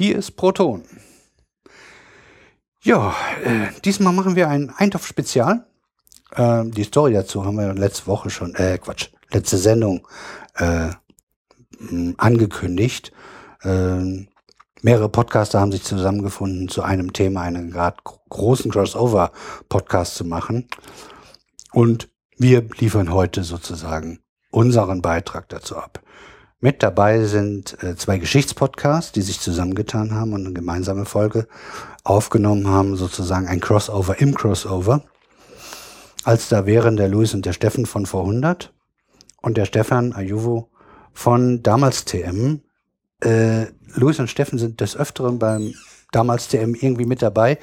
Hier ist Proton. Ja, äh, diesmal machen wir ein Eintopf-Spezial. Äh, die Story dazu haben wir letzte Woche schon, äh, Quatsch, letzte Sendung äh, angekündigt. Äh, mehrere Podcaster haben sich zusammengefunden, zu einem Thema einen gerade großen Crossover-Podcast zu machen. Und wir liefern heute sozusagen unseren Beitrag dazu ab. Mit dabei sind äh, zwei Geschichtspodcasts, die sich zusammengetan haben und eine gemeinsame Folge aufgenommen haben, sozusagen ein Crossover im Crossover. Als da wären der Luis und der Steffen von vor 100 und der Stefan Ayuvo von damals TM. Äh, Luis und Steffen sind des Öfteren beim damals TM irgendwie mit dabei.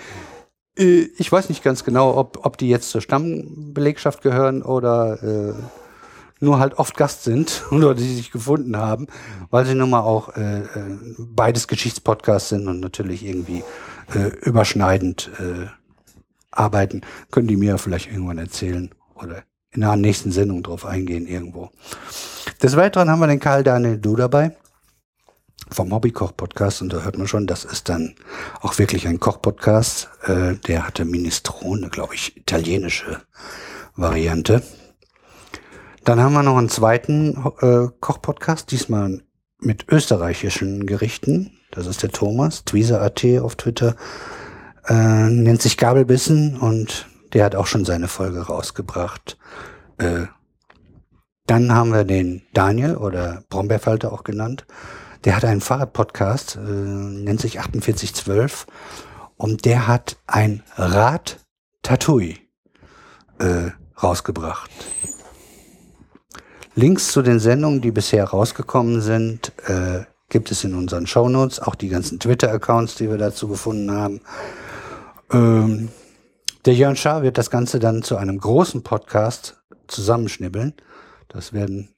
Äh, ich weiß nicht ganz genau, ob, ob die jetzt zur Stammbelegschaft gehören oder äh, nur halt oft Gast sind oder die sich gefunden haben, weil sie nun mal auch äh, äh, beides Geschichtspodcasts sind und natürlich irgendwie äh, überschneidend äh, arbeiten, können die mir vielleicht irgendwann erzählen oder in einer nächsten Sendung drauf eingehen irgendwo. Des Weiteren haben wir den Karl Daniel Du dabei vom Hobbykoch-Podcast und da hört man schon, das ist dann auch wirklich ein Koch-Podcast. Äh, der hatte Minestrone, glaube ich, italienische Variante. Dann haben wir noch einen zweiten äh, Koch-Podcast, diesmal mit österreichischen Gerichten. Das ist der Thomas, Tweezer.at auf Twitter. Äh, nennt sich Gabelbissen und der hat auch schon seine Folge rausgebracht. Äh, dann haben wir den Daniel oder Brombeerfalter auch genannt. Der hat einen Fahrradpodcast, äh, nennt sich 4812 und der hat ein Rad Tatui äh, rausgebracht. Links zu den Sendungen, die bisher rausgekommen sind, äh, gibt es in unseren Shownotes, auch die ganzen Twitter-Accounts, die wir dazu gefunden haben. Ähm, der Jörn Schaar wird das Ganze dann zu einem großen Podcast zusammenschnibbeln. Das werden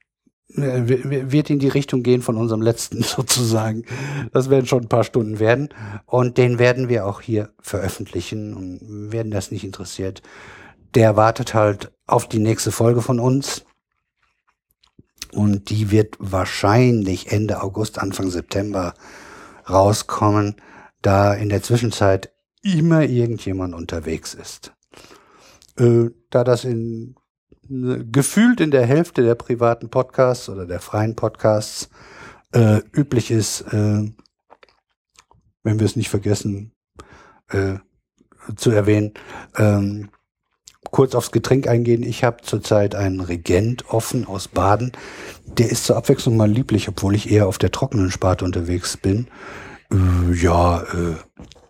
äh, wird in die Richtung gehen von unserem letzten sozusagen. Das werden schon ein paar Stunden werden. Und den werden wir auch hier veröffentlichen und werden das nicht interessiert. Der wartet halt auf die nächste Folge von uns. Und die wird wahrscheinlich Ende August, Anfang September rauskommen, da in der Zwischenzeit immer irgendjemand unterwegs ist. Äh, da das in gefühlt in der Hälfte der privaten Podcasts oder der freien Podcasts äh, üblich ist, äh, wenn wir es nicht vergessen äh, zu erwähnen, ähm, kurz aufs Getränk eingehen. Ich habe zurzeit einen Regent offen aus Baden. Der ist zur Abwechslung mal lieblich, obwohl ich eher auf der trockenen Sparte unterwegs bin. Äh, ja, äh,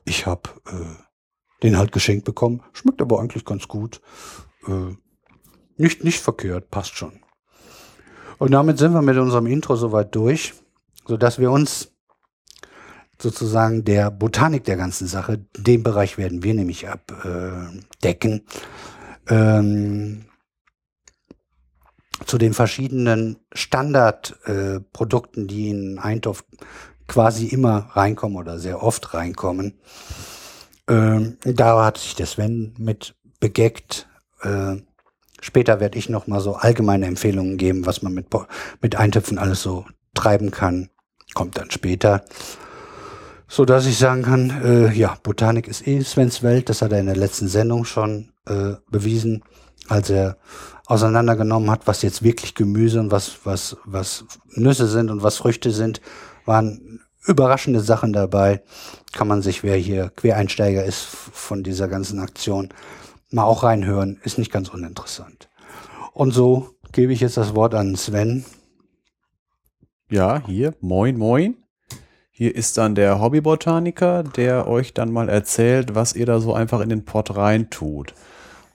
ich habe äh, den halt geschenkt bekommen. Schmeckt aber eigentlich ganz gut. Äh, nicht, nicht verkehrt, passt schon. Und damit sind wir mit unserem Intro soweit durch, sodass wir uns sozusagen der Botanik der ganzen Sache, den Bereich werden wir nämlich abdecken, ähm, zu den verschiedenen Standardprodukten, äh, die in Eintopf quasi immer reinkommen oder sehr oft reinkommen. Ähm, da hat sich der Sven mit begeckt. Äh, später werde ich noch mal so allgemeine Empfehlungen geben, was man mit, mit Eintöpfen alles so treiben kann. Kommt dann später. So dass ich sagen kann, äh, ja, Botanik ist eh Svens Welt. Das hat er in der letzten Sendung schon äh, bewiesen, als er auseinandergenommen hat, was jetzt wirklich Gemüse und was, was, was Nüsse sind und was Früchte sind, waren überraschende Sachen dabei. Kann man sich, wer hier Quereinsteiger ist von dieser ganzen Aktion, mal auch reinhören. Ist nicht ganz uninteressant. Und so gebe ich jetzt das Wort an Sven. Ja, hier. Moin, moin. Hier ist dann der Hobbybotaniker, der euch dann mal erzählt, was ihr da so einfach in den Pott rein tut.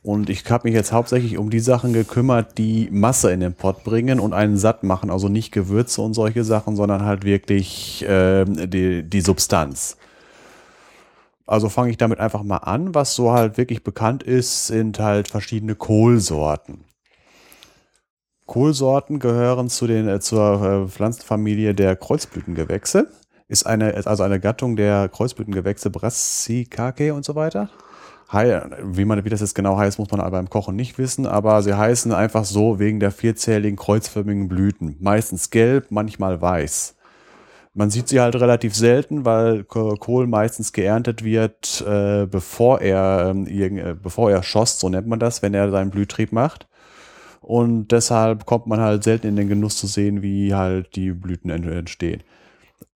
Und ich habe mich jetzt hauptsächlich um die Sachen gekümmert, die Masse in den Pott bringen und einen satt machen. Also nicht Gewürze und solche Sachen, sondern halt wirklich äh, die, die Substanz. Also fange ich damit einfach mal an. Was so halt wirklich bekannt ist, sind halt verschiedene Kohlsorten. Kohlsorten gehören zu den, äh, zur äh, Pflanzenfamilie der Kreuzblütengewächse. Ist eine, also eine Gattung der Kreuzblütengewächse Brassicaceae und so weiter wie, man, wie das jetzt genau heißt, muss man aber beim Kochen nicht wissen, aber sie heißen einfach so wegen der vierzähligen kreuzförmigen Blüten. Meistens gelb, manchmal weiß. Man sieht sie halt relativ selten, weil Kohl meistens geerntet wird, äh, bevor er ähm, äh, bevor er schoss, so nennt man das, wenn er seinen Blühtrieb macht. Und deshalb kommt man halt selten in den Genuss zu sehen, wie halt die Blüten entstehen.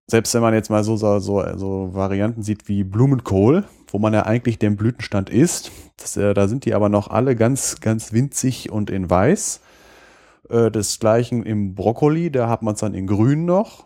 Selbst wenn man jetzt mal so, so, so Varianten sieht wie Blumenkohl, wo man ja eigentlich den Blütenstand isst, das, äh, da sind die aber noch alle ganz, ganz winzig und in weiß. Äh, desgleichen im Brokkoli, da hat man es dann in grün noch.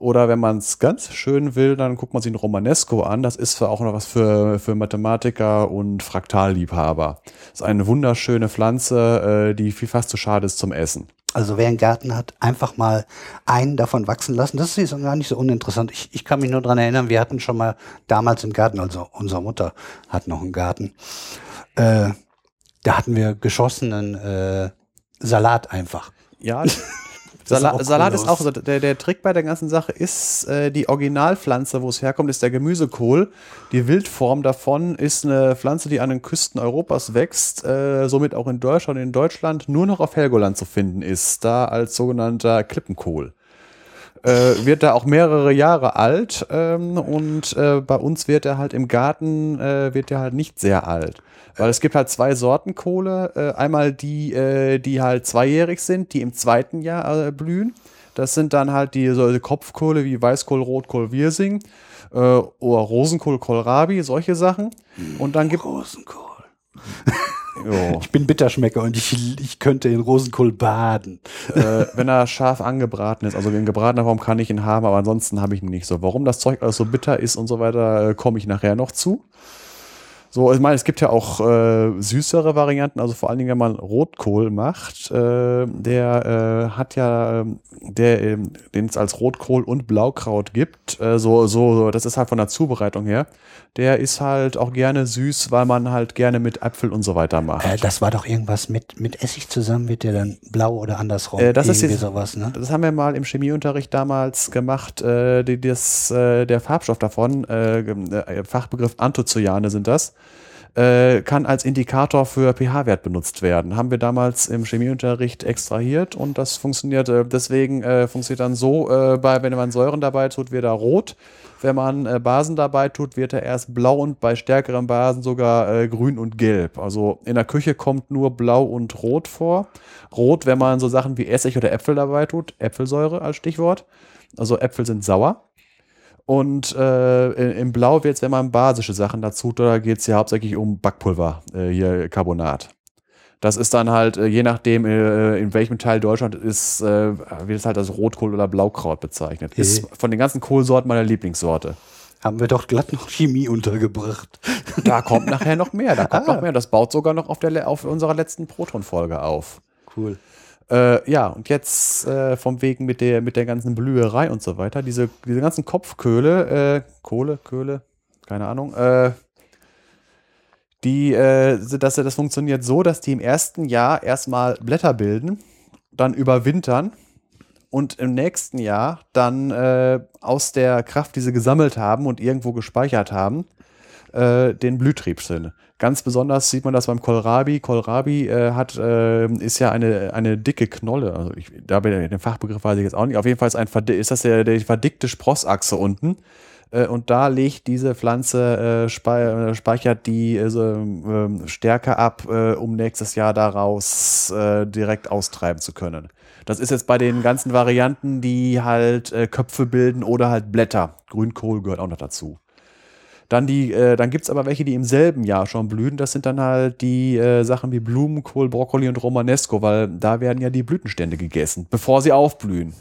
Oder wenn man es ganz schön will, dann guckt man sich ein Romanesco an. Das ist auch noch was für, für Mathematiker und Fraktalliebhaber. Das ist eine wunderschöne Pflanze, äh, die viel fast zu schade ist zum Essen. Also wer einen Garten hat, einfach mal einen davon wachsen lassen. Das ist gar nicht so uninteressant. Ich, ich kann mich nur dran erinnern, wir hatten schon mal damals im Garten, also unsere Mutter hat noch einen Garten. Äh, da hatten wir geschossenen äh, Salat einfach. Ja, Sala ist Salat ist auch so. Der, der Trick bei der ganzen Sache ist, äh, die Originalpflanze, wo es herkommt, ist der Gemüsekohl. Die Wildform davon ist eine Pflanze, die an den Küsten Europas wächst, äh, somit auch in Deutschland und in Deutschland nur noch auf Helgoland zu finden ist, da als sogenannter Klippenkohl. Äh, wird da auch mehrere Jahre alt ähm, und äh, bei uns wird er halt im Garten äh, wird er halt nicht sehr alt. Weil es gibt halt zwei Sorten Kohle. Äh, einmal die, äh, die halt zweijährig sind, die im zweiten Jahr äh, blühen. Das sind dann halt die so Kopfkohle wie Weißkohl, Rotkohl, Wirsing oder Rosenkohl, Kohlrabi, solche Sachen. Und dann gibt Rosenkohl. Ich bin Bitterschmecker und ich, ich könnte in Rosenkohl baden. Äh, wenn er scharf angebraten ist, also in gebratener Form kann ich ihn haben, aber ansonsten habe ich ihn nicht so. Warum das Zeug alles so bitter ist und so weiter, äh, komme ich nachher noch zu. So, ich meine, es gibt ja auch äh, süßere Varianten, also vor allen Dingen, wenn man Rotkohl macht, äh, der äh, hat ja, ähm, der, äh, den es als Rotkohl und Blaukraut gibt, äh, so, so, so, das ist halt von der Zubereitung her, der ist halt auch gerne süß, weil man halt gerne mit Äpfel und so weiter macht. Äh, das war doch irgendwas mit, mit Essig zusammen, wird der dann blau oder andersrum? Äh, das ist jetzt, sowas, ne? Das haben wir mal im Chemieunterricht damals gemacht, die, das, der Farbstoff davon, Fachbegriff Anthocyane sind das äh, kann als Indikator für pH-Wert benutzt werden. Haben wir damals im Chemieunterricht extrahiert und das funktioniert, äh, deswegen äh, funktioniert dann so, äh, bei, wenn man Säuren dabei tut, wird er rot. Wenn man äh, Basen dabei tut, wird er erst blau und bei stärkeren Basen sogar äh, grün und gelb. Also in der Küche kommt nur blau und rot vor. Rot, wenn man so Sachen wie Essig oder Äpfel dabei tut, Äpfelsäure als Stichwort. Also Äpfel sind sauer. Und äh, im Blau wird es, wenn man basische Sachen dazu tut, da geht es ja hauptsächlich um Backpulver, äh, hier Carbonat. Das ist dann halt, äh, je nachdem, äh, in welchem Teil Deutschland ist, äh, wird es halt als Rotkohl oder Blaukraut bezeichnet. Okay. Ist von den ganzen Kohlsorten meine Lieblingssorte. Haben wir doch glatt noch Chemie untergebracht. Da kommt nachher noch mehr, da kommt ah. noch mehr. Das baut sogar noch auf, der, auf unserer letzten Proton-Folge auf. Cool. Äh, ja, und jetzt äh, vom Wegen mit der, mit der ganzen Blüherei und so weiter, diese, diese ganzen Kopfköhle, äh, Kohle, Köhle, keine Ahnung, äh, die, äh, dass das funktioniert so, dass die im ersten Jahr erstmal Blätter bilden, dann überwintern und im nächsten Jahr dann äh, aus der Kraft, die sie gesammelt haben und irgendwo gespeichert haben, äh, den Blühtrieb sind. Ganz besonders sieht man das beim Kohlrabi. Kohlrabi äh, hat, äh, ist ja eine, eine dicke Knolle. Also ich, da bin ich, den Fachbegriff weiß ich jetzt auch nicht. Auf jeden Fall ist, ein, ist das der, der verdickte Sprossachse unten. Äh, und da legt diese Pflanze, äh, spe äh, speichert die ähm, Stärke ab, um nächstes Jahr daraus direkt austreiben zu können. Das ist jetzt bei den ganzen Varianten, die halt Köpfe bilden oder halt Blätter. Grünkohl gehört auch noch dazu. Dann, äh, dann gibt es aber welche, die im selben Jahr schon blühen. Das sind dann halt die äh, Sachen wie Blumenkohl, Brokkoli und Romanesco, weil da werden ja die Blütenstände gegessen, bevor sie aufblühen.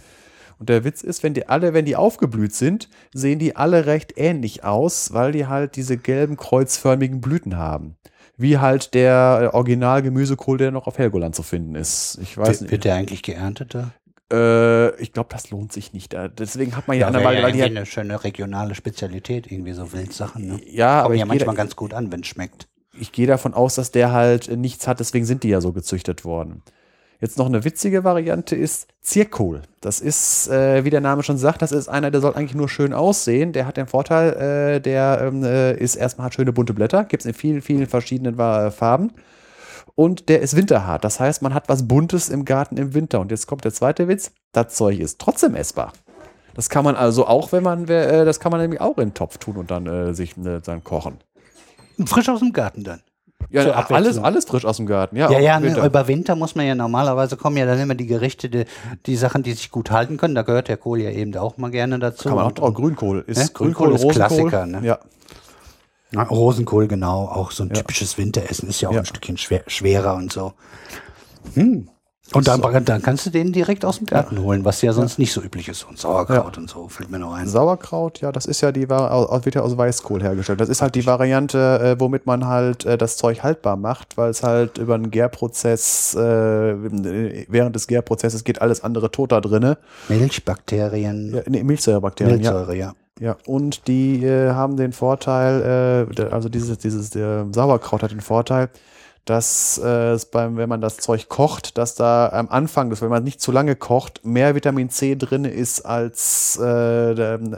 Und der Witz ist, wenn die alle, wenn die aufgeblüht sind, sehen die alle recht ähnlich aus, weil die halt diese gelben kreuzförmigen Blüten haben. Wie halt der Original-Gemüsekohl, der noch auf Helgoland zu finden ist. Ich weiß wird, nicht. Wird der eigentlich geerntet da? Äh, ich glaube, das lohnt sich nicht. Deswegen hat man ja, ja eine weil die eine schöne regionale Spezialität, irgendwie so Wildsachen. Ne? Ja, Kommen aber ja manchmal ganz gut an, wenn es schmeckt. Ich gehe davon aus, dass der halt nichts hat, deswegen sind die ja so gezüchtet worden. Jetzt noch eine witzige Variante ist Zirkohl. Das ist, äh, wie der Name schon sagt, das ist einer, der soll eigentlich nur schön aussehen. Der hat den Vorteil, äh, der ähm, äh, ist erstmal hat schöne bunte Blätter, gibt es in vielen, vielen verschiedenen Farben und der ist winterhart. Das heißt, man hat was Buntes im Garten im Winter. Und jetzt kommt der zweite Witz: Das Zeug ist trotzdem essbar. Das kann man also auch, wenn man, äh, das kann man nämlich auch in den Topf tun und dann äh, sich äh, dann kochen. Frisch aus dem Garten dann. Ja, alles, alles frisch aus dem Garten. Ja, Ja, auch ja, ne, Winter. über Winter muss man ja normalerweise kommen ja dann immer die Gerichte, die, die Sachen, die sich gut halten können. Da gehört der Kohl ja eben auch mal gerne dazu. kann man auch Und- drauf. Grünkohl ist Ja, Grünkohl ist Rosenkohl. Klassiker, ne? Ja, Ja, Rosenkohl, genau. Auch so ein Ja. typisches Winteressen ist ja auch Ja. ein Stückchen schwer, schwerer und so. Hm. Und dann, dann kannst du den direkt aus dem Garten holen, was ja sonst nicht so üblich ist. Und Sauerkraut und so, fällt mir noch ein. Sauerkraut, ja, das ist ja die wird ja aus Weißkohl hergestellt. Das ist halt die Variante, äh, womit man halt äh, das Zeug haltbar macht, weil es halt über einen Gärprozess, äh, während des Gärprozesses geht alles andere tot da drinne. Milchbakterien, Ja, nee, Milchsäurebakterien, ja. Milchsäure, ja. Ja, und die äh, haben den Vorteil, äh, also dieses, dieses der Sauerkraut hat den Vorteil, dass äh, es beim, wenn man das Zeug kocht, dass da am Anfang, dass wenn man nicht zu lange kocht, mehr Vitamin C drin ist, als, äh,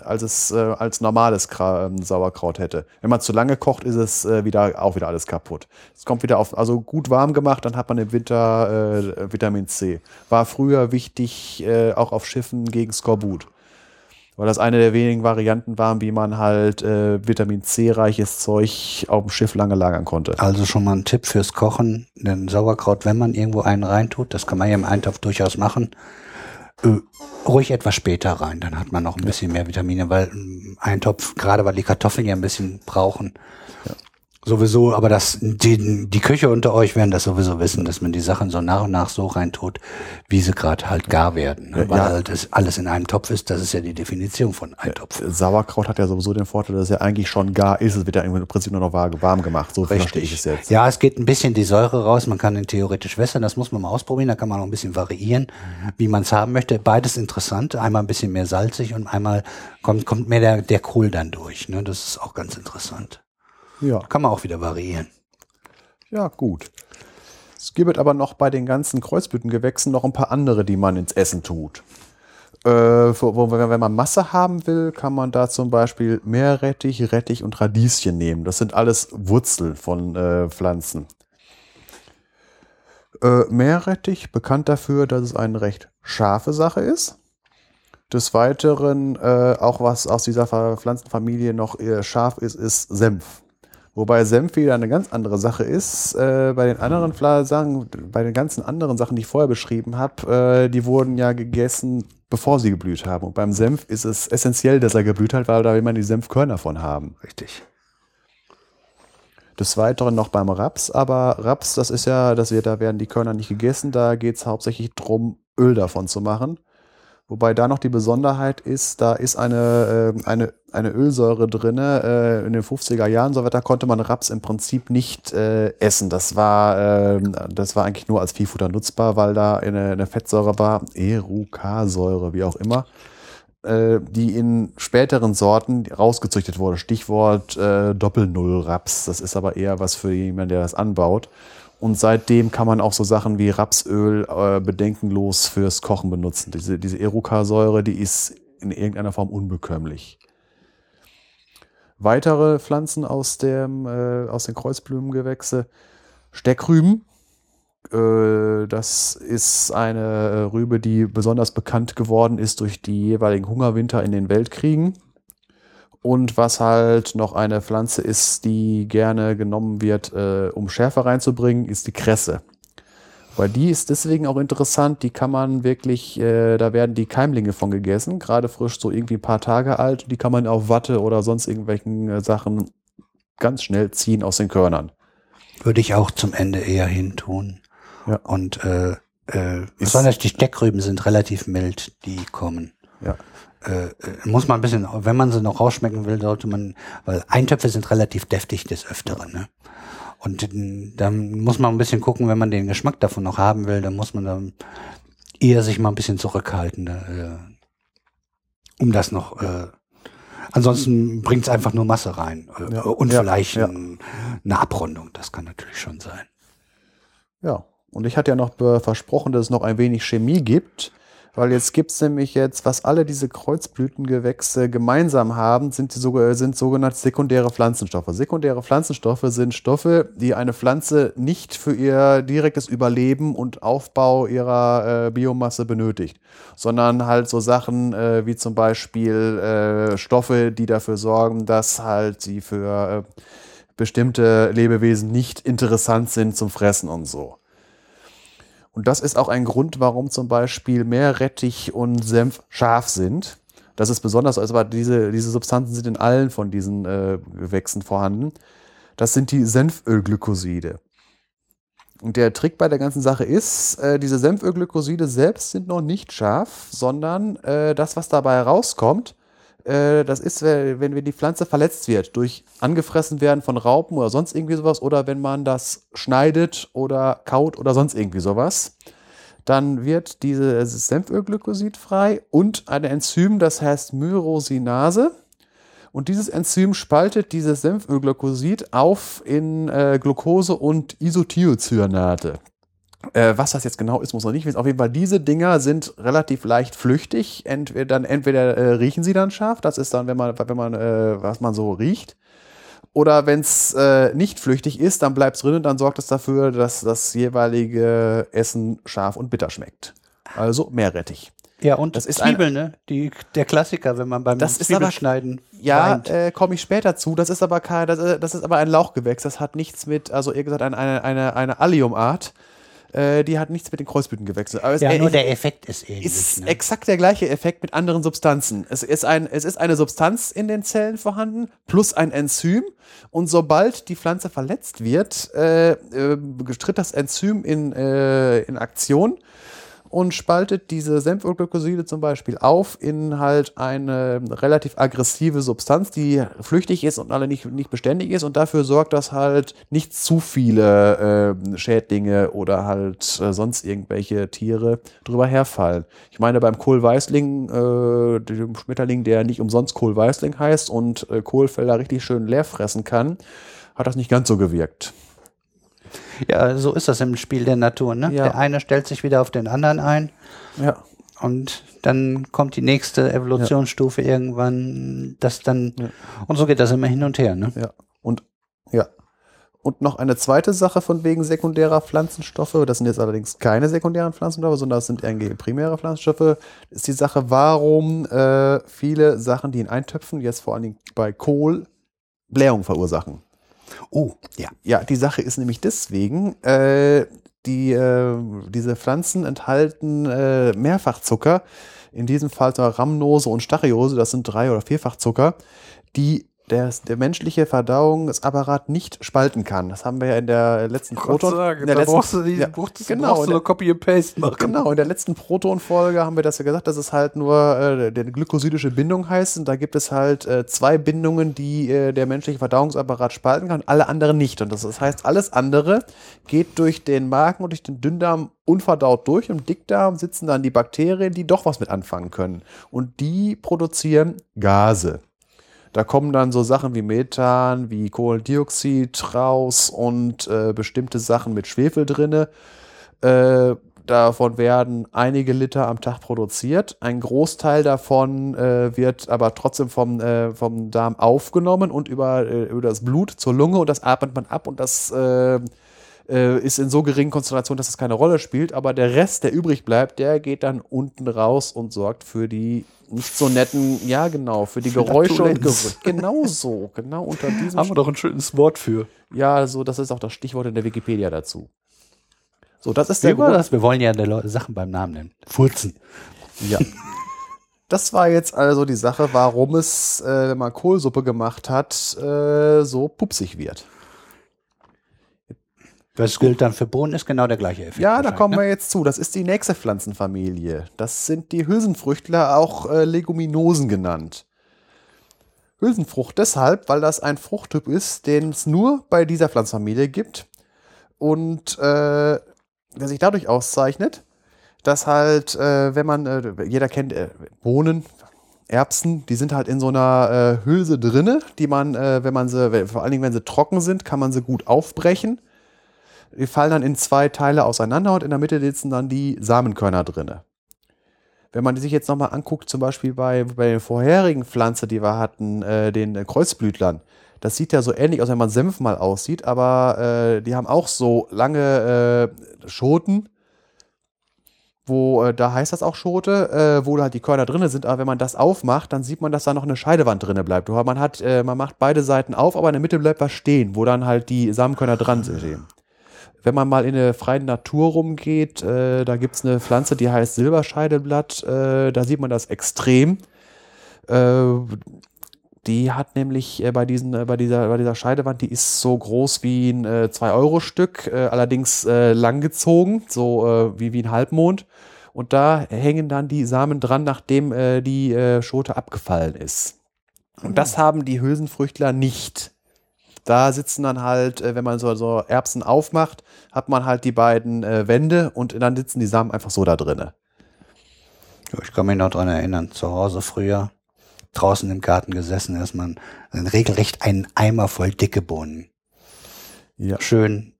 als es äh, als normales Kra ähm, Sauerkraut hätte. Wenn man zu lange kocht, ist es äh, wieder auch wieder alles kaputt. Es kommt wieder auf, also gut warm gemacht, dann hat man im Winter äh, Vitamin C. War früher wichtig, äh, auch auf Schiffen gegen Skorbut weil das eine der wenigen Varianten waren, wie man halt äh, Vitamin C-reiches Zeug auf dem Schiff lange lagern konnte. Also schon mal ein Tipp fürs Kochen. Den Sauerkraut, wenn man irgendwo einen reintut, das kann man ja im Eintopf durchaus machen, äh, ruhig etwas später rein. Dann hat man noch ein bisschen mehr Vitamine, weil ein Eintopf, gerade weil die Kartoffeln ja ein bisschen brauchen, sowieso, aber das, die, die Küche unter euch werden das sowieso wissen, dass man die Sachen so nach und nach so reintut, wie sie gerade halt gar werden. Ne? Weil ja. halt das alles in einem Topf ist, das ist ja die Definition von Eintopf. Sauerkraut hat ja sowieso den Vorteil, dass es ja eigentlich schon gar ist. Es wird ja im Prinzip nur noch wa- warm gemacht. So verstehe ich es jetzt. Ja, es geht ein bisschen die Säure raus. Man kann ihn theoretisch wässern. Das muss man mal ausprobieren. Da kann man auch ein bisschen variieren, wie man es haben möchte. Beides interessant. Einmal ein bisschen mehr salzig und einmal kommt, kommt mehr der, der Kohl dann durch. Ne? Das ist auch ganz interessant. Ja, Kann man auch wieder variieren. ja, gut. Es gibt aber noch bei den ganzen Kreuzblütengewächsen noch ein paar andere, die man ins Essen tut. Äh, wenn man Masse haben will, kann man da zum Beispiel Meerrettich, Rettich und Radieschen nehmen. Das sind alles Wurzeln von äh, Pflanzen. Äh, Meerrettich bekannt dafür, dass es eine recht scharfe Sache ist. Des Weiteren äh, auch was aus dieser Pflanzenfamilie noch eher scharf ist, ist Senf. Wobei Senf wieder eine ganz andere Sache ist. Äh, bei den anderen Fla- Sachen, bei den ganzen anderen Sachen, die ich vorher beschrieben habe, äh, die wurden ja gegessen, bevor sie geblüht haben. Und beim Senf ist es essentiell, dass er geblüht hat, weil da will man die Senfkörner von haben. Richtig. Des Weiteren noch beim Raps, aber Raps, das ist ja, dass wir, da werden die Körner nicht gegessen, da geht es hauptsächlich darum, Öl davon zu machen. Wobei da noch die Besonderheit ist, da ist eine, äh, eine, eine Ölsäure drin. Äh, in den 50er Jahren, so weiter, konnte man Raps im Prinzip nicht äh, essen. Das war, äh, das war eigentlich nur als Viehfutter nutzbar, weil da eine, eine Fettsäure war, Erucarsäure, wie auch immer, äh, die in späteren Sorten rausgezüchtet wurde. Stichwort äh, Doppel-Null-Raps. Das ist aber eher was für jemanden, der das anbaut. Und seitdem kann man auch so Sachen wie Rapsöl äh, bedenkenlos fürs Kochen benutzen. Diese, diese Erucarsäure, die ist in irgendeiner Form unbekömmlich. Weitere Pflanzen aus, dem, äh, aus den Kreuzblumengewächse. Steckrüben. Äh, das ist eine äh, Rübe, die besonders bekannt geworden ist durch die jeweiligen Hungerwinter in den Weltkriegen. Und was halt noch eine Pflanze ist, die gerne genommen wird, äh, um Schärfe reinzubringen, ist die Kresse. Weil die ist deswegen auch interessant, die kann man wirklich, äh, da werden die Keimlinge von gegessen, gerade frisch so irgendwie ein paar Tage alt. Die kann man auf Watte oder sonst irgendwelchen äh, Sachen ganz schnell ziehen aus den Körnern. Würde ich auch zum Ende eher hintun. Ja. Und äh, äh, besonders die Steckrüben sind relativ mild, die kommen. Ja. Äh, äh, muss man ein bisschen, wenn man sie noch rausschmecken will, sollte man, weil Eintöpfe sind relativ deftig des Öfteren. Ne? Und dann muss man ein bisschen gucken, wenn man den Geschmack davon noch haben will, dann muss man dann eher sich mal ein bisschen zurückhalten, äh, um das noch. Äh, ansonsten bringt es einfach nur Masse rein äh, Ja. und Ja, vielleicht ja. ein, eine Abrundung. Das kann natürlich schon sein. Ja, und ich hatte ja noch versprochen, dass es noch ein wenig Chemie gibt. Weil jetzt gibt es nämlich jetzt, was alle diese Kreuzblütengewächse gemeinsam haben, sind, die, sind sogenannte sekundäre Pflanzenstoffe. Sekundäre Pflanzenstoffe sind Stoffe, die eine Pflanze nicht für ihr direktes Überleben und Aufbau ihrer äh, Biomasse benötigt, sondern halt so Sachen äh, wie zum Beispiel äh, Stoffe, die dafür sorgen, dass halt sie für äh, bestimmte Lebewesen nicht interessant sind zum Fressen und so. Und das ist auch ein Grund, warum zum Beispiel Meerrettich und Senf scharf sind. Das ist besonders, also diese, diese Substanzen sind in allen von diesen äh, Gewächsen vorhanden. Das sind die Senfölglykoside. Und der Trick bei der ganzen Sache ist, äh, diese Senfölglykoside selbst sind noch nicht scharf, sondern äh, das, was dabei rauskommt, das ist, wenn wenn die Pflanze verletzt wird, durch angefressen werden von Raupen oder sonst irgendwie sowas, oder wenn man das schneidet oder kaut oder sonst irgendwie sowas, dann wird dieses Senfölglykosid frei und ein Enzym, das heißt Myrosinase. Und dieses Enzym spaltet dieses Senfölglykosid auf in äh, Glucose und Isothiocyanate. Äh, was das jetzt genau ist, muss man nicht wissen. Auf jeden Fall, diese Dinger sind relativ leicht flüchtig. Entweder, dann, entweder äh, riechen sie dann scharf, das ist dann, wenn man, wenn man äh, was man so riecht. Oder wenn es äh, nicht flüchtig ist, dann bleibt es drin und dann sorgt es dafür, dass das jeweilige Essen scharf und bitter schmeckt. Also Meerrettich. Ja, und Das ist ein- Zwiebeln, ne? Die, der Klassiker, wenn man beim Das ist aber- Zwiebelschneiden Ja, äh, komme ich später zu. Das ist aber kein, das, äh, das ist aber ein Lauchgewächs. Das hat nichts mit, also eher gesagt, eine, eine, eine, eine Alliumart. Äh, die hat nichts mit den Kreuzblütengewächsen. Aber es ja, nur der Effekt ist ähnlich. ist ne? exakt der gleiche Effekt mit anderen Substanzen. Es ist, ein, es ist eine Substanz in den Zellen vorhanden, plus ein Enzym. Und sobald die Pflanze verletzt wird, äh, äh, tritt das Enzym in, äh, in Aktion und spaltet diese Senfölglykoside zum Beispiel auf in halt eine relativ aggressive Substanz, die flüchtig ist und alle nicht, nicht beständig ist und dafür sorgt, dass halt nicht zu viele äh, Schädlinge oder halt äh, sonst irgendwelche Tiere drüber herfallen. Ich meine, beim Kohlweißling, äh, dem Schmetterling, der nicht umsonst Kohlweißling heißt und äh, Kohlfelder richtig schön leer fressen kann, hat das nicht ganz so gewirkt. Ja, so ist das im Spiel der Natur, ne? Ja. Der eine stellt sich wieder auf den anderen ein Ja. und dann kommt die nächste Evolutionsstufe irgendwann, das dann, und so geht das immer hin und her, ne? Ja. Und ja. Und noch eine zweite Sache von wegen sekundärer Pflanzenstoffe, das sind jetzt allerdings keine sekundären Pflanzenstoffe, sondern das sind irgendwie primäre Pflanzenstoffe, ist die Sache, warum äh, viele Sachen, die in Eintöpfen, jetzt vor allen Dingen bei Kohl, Blähung verursachen. Oh, ja. Ja, die Sache ist nämlich deswegen, äh, die, äh, diese Pflanzen enthalten äh, Mehrfachzucker, in diesem Fall zwar Rhamnose und Stachyose, das sind drei- oder vierfachzucker, die der, der menschliche Verdauungsapparat nicht spalten kann. Das haben wir ja in der letzten Proton. in der letzten, ja, genau, in der, Copy and Paste machen. Genau, in der letzten Proton-Folge haben wir das ja gesagt, dass es halt nur äh, der glykosidische Bindung heißt. Und da gibt es halt äh, zwei Bindungen, die äh, der menschliche Verdauungsapparat spalten kann, alle anderen nicht. Und das, das heißt, alles andere geht durch den Magen und durch den Dünndarm unverdaut durch. Im Dickdarm sitzen dann die Bakterien, die doch was mit anfangen können. Und die produzieren Gase. Da kommen dann so Sachen wie Methan, wie Kohlendioxid raus und äh, bestimmte Sachen mit Schwefel drinne. Äh, davon werden einige Liter am Tag produziert. Ein Großteil davon äh, wird aber trotzdem vom, äh, vom Darm aufgenommen und über, äh, über das Blut zur Lunge und das atmet man ab und das äh, ist in so geringen Konzentrationen, dass es keine Rolle spielt. Aber der Rest, der übrig bleibt, der geht dann unten raus und sorgt für die nicht so netten, ja genau, für die Für Geräusche und. Gerüche. Genau so, genau unter diesem Haben wir doch ein schönes Wort für. ja, so, das ist auch das Stichwort in der Wikipedia dazu. So, das ist der Wie Grund. das? Wir wollen ja der Leute Sachen beim Namen nennen. Furzen. Ja. Das war jetzt also die Sache, warum es, äh, wenn man Kohlsuppe gemacht hat, äh, so pupsig wird. Das gilt dann für Bohnen, ist genau der gleiche Effekt. Ja, da kommen ne? wir jetzt zu. Das ist die nächste Pflanzenfamilie. Das sind die Hülsenfrüchtler, auch äh, Leguminosen genannt. Hülsenfrucht deshalb, weil das ein Fruchttyp ist, den es nur bei dieser Pflanzenfamilie gibt und äh, der sich dadurch auszeichnet, dass halt, äh, wenn man, äh, jeder kennt äh, Bohnen, Erbsen, die sind halt in so einer äh, Hülse drinne, die man, äh, wenn man sie, vor allen Dingen wenn sie trocken sind, kann man sie gut aufbrechen. Die fallen dann in zwei Teile auseinander und in der Mitte sitzen dann die Samenkörner drinne. Wenn man sich jetzt nochmal anguckt, zum Beispiel bei, bei den vorherigen Pflanzen, die wir hatten, äh, den äh, Kreuzblütlern, das sieht ja so ähnlich aus, wenn man Senf mal aussieht, aber äh, die haben auch so lange äh, Schoten, wo, äh, da heißt das auch Schote, äh, wo halt die Körner drinne sind, aber wenn man das aufmacht, dann sieht man, dass da noch eine Scheidewand drinne bleibt. Man hat, äh, man macht beide Seiten auf, aber in der Mitte bleibt was stehen, wo dann halt die Samenkörner dran sind. Wenn man mal in der freien Natur rumgeht, äh, da gibt's eine Pflanze, die heißt Silberscheideblatt, äh, da sieht man das extrem. Äh, die hat nämlich äh, bei, diesen, äh, bei, dieser, bei dieser Scheidewand, die ist so groß wie ein äh, 2-Euro-Stück, äh, allerdings langgezogen, so wie, wie ein Halbmond. Und da hängen dann die Samen dran, nachdem die Schote abgefallen ist. Und das haben die Hülsenfrüchtler nicht. Da sitzen dann halt, wenn man so, so Erbsen aufmacht, hat man halt die beiden äh, Wände und dann sitzen die Samen einfach so da drinne. Ich kann mich noch dran erinnern, zu Hause früher draußen im Garten gesessen, erstmal regelrecht einen Eimer voll dicke Bohnen. Ja. Schön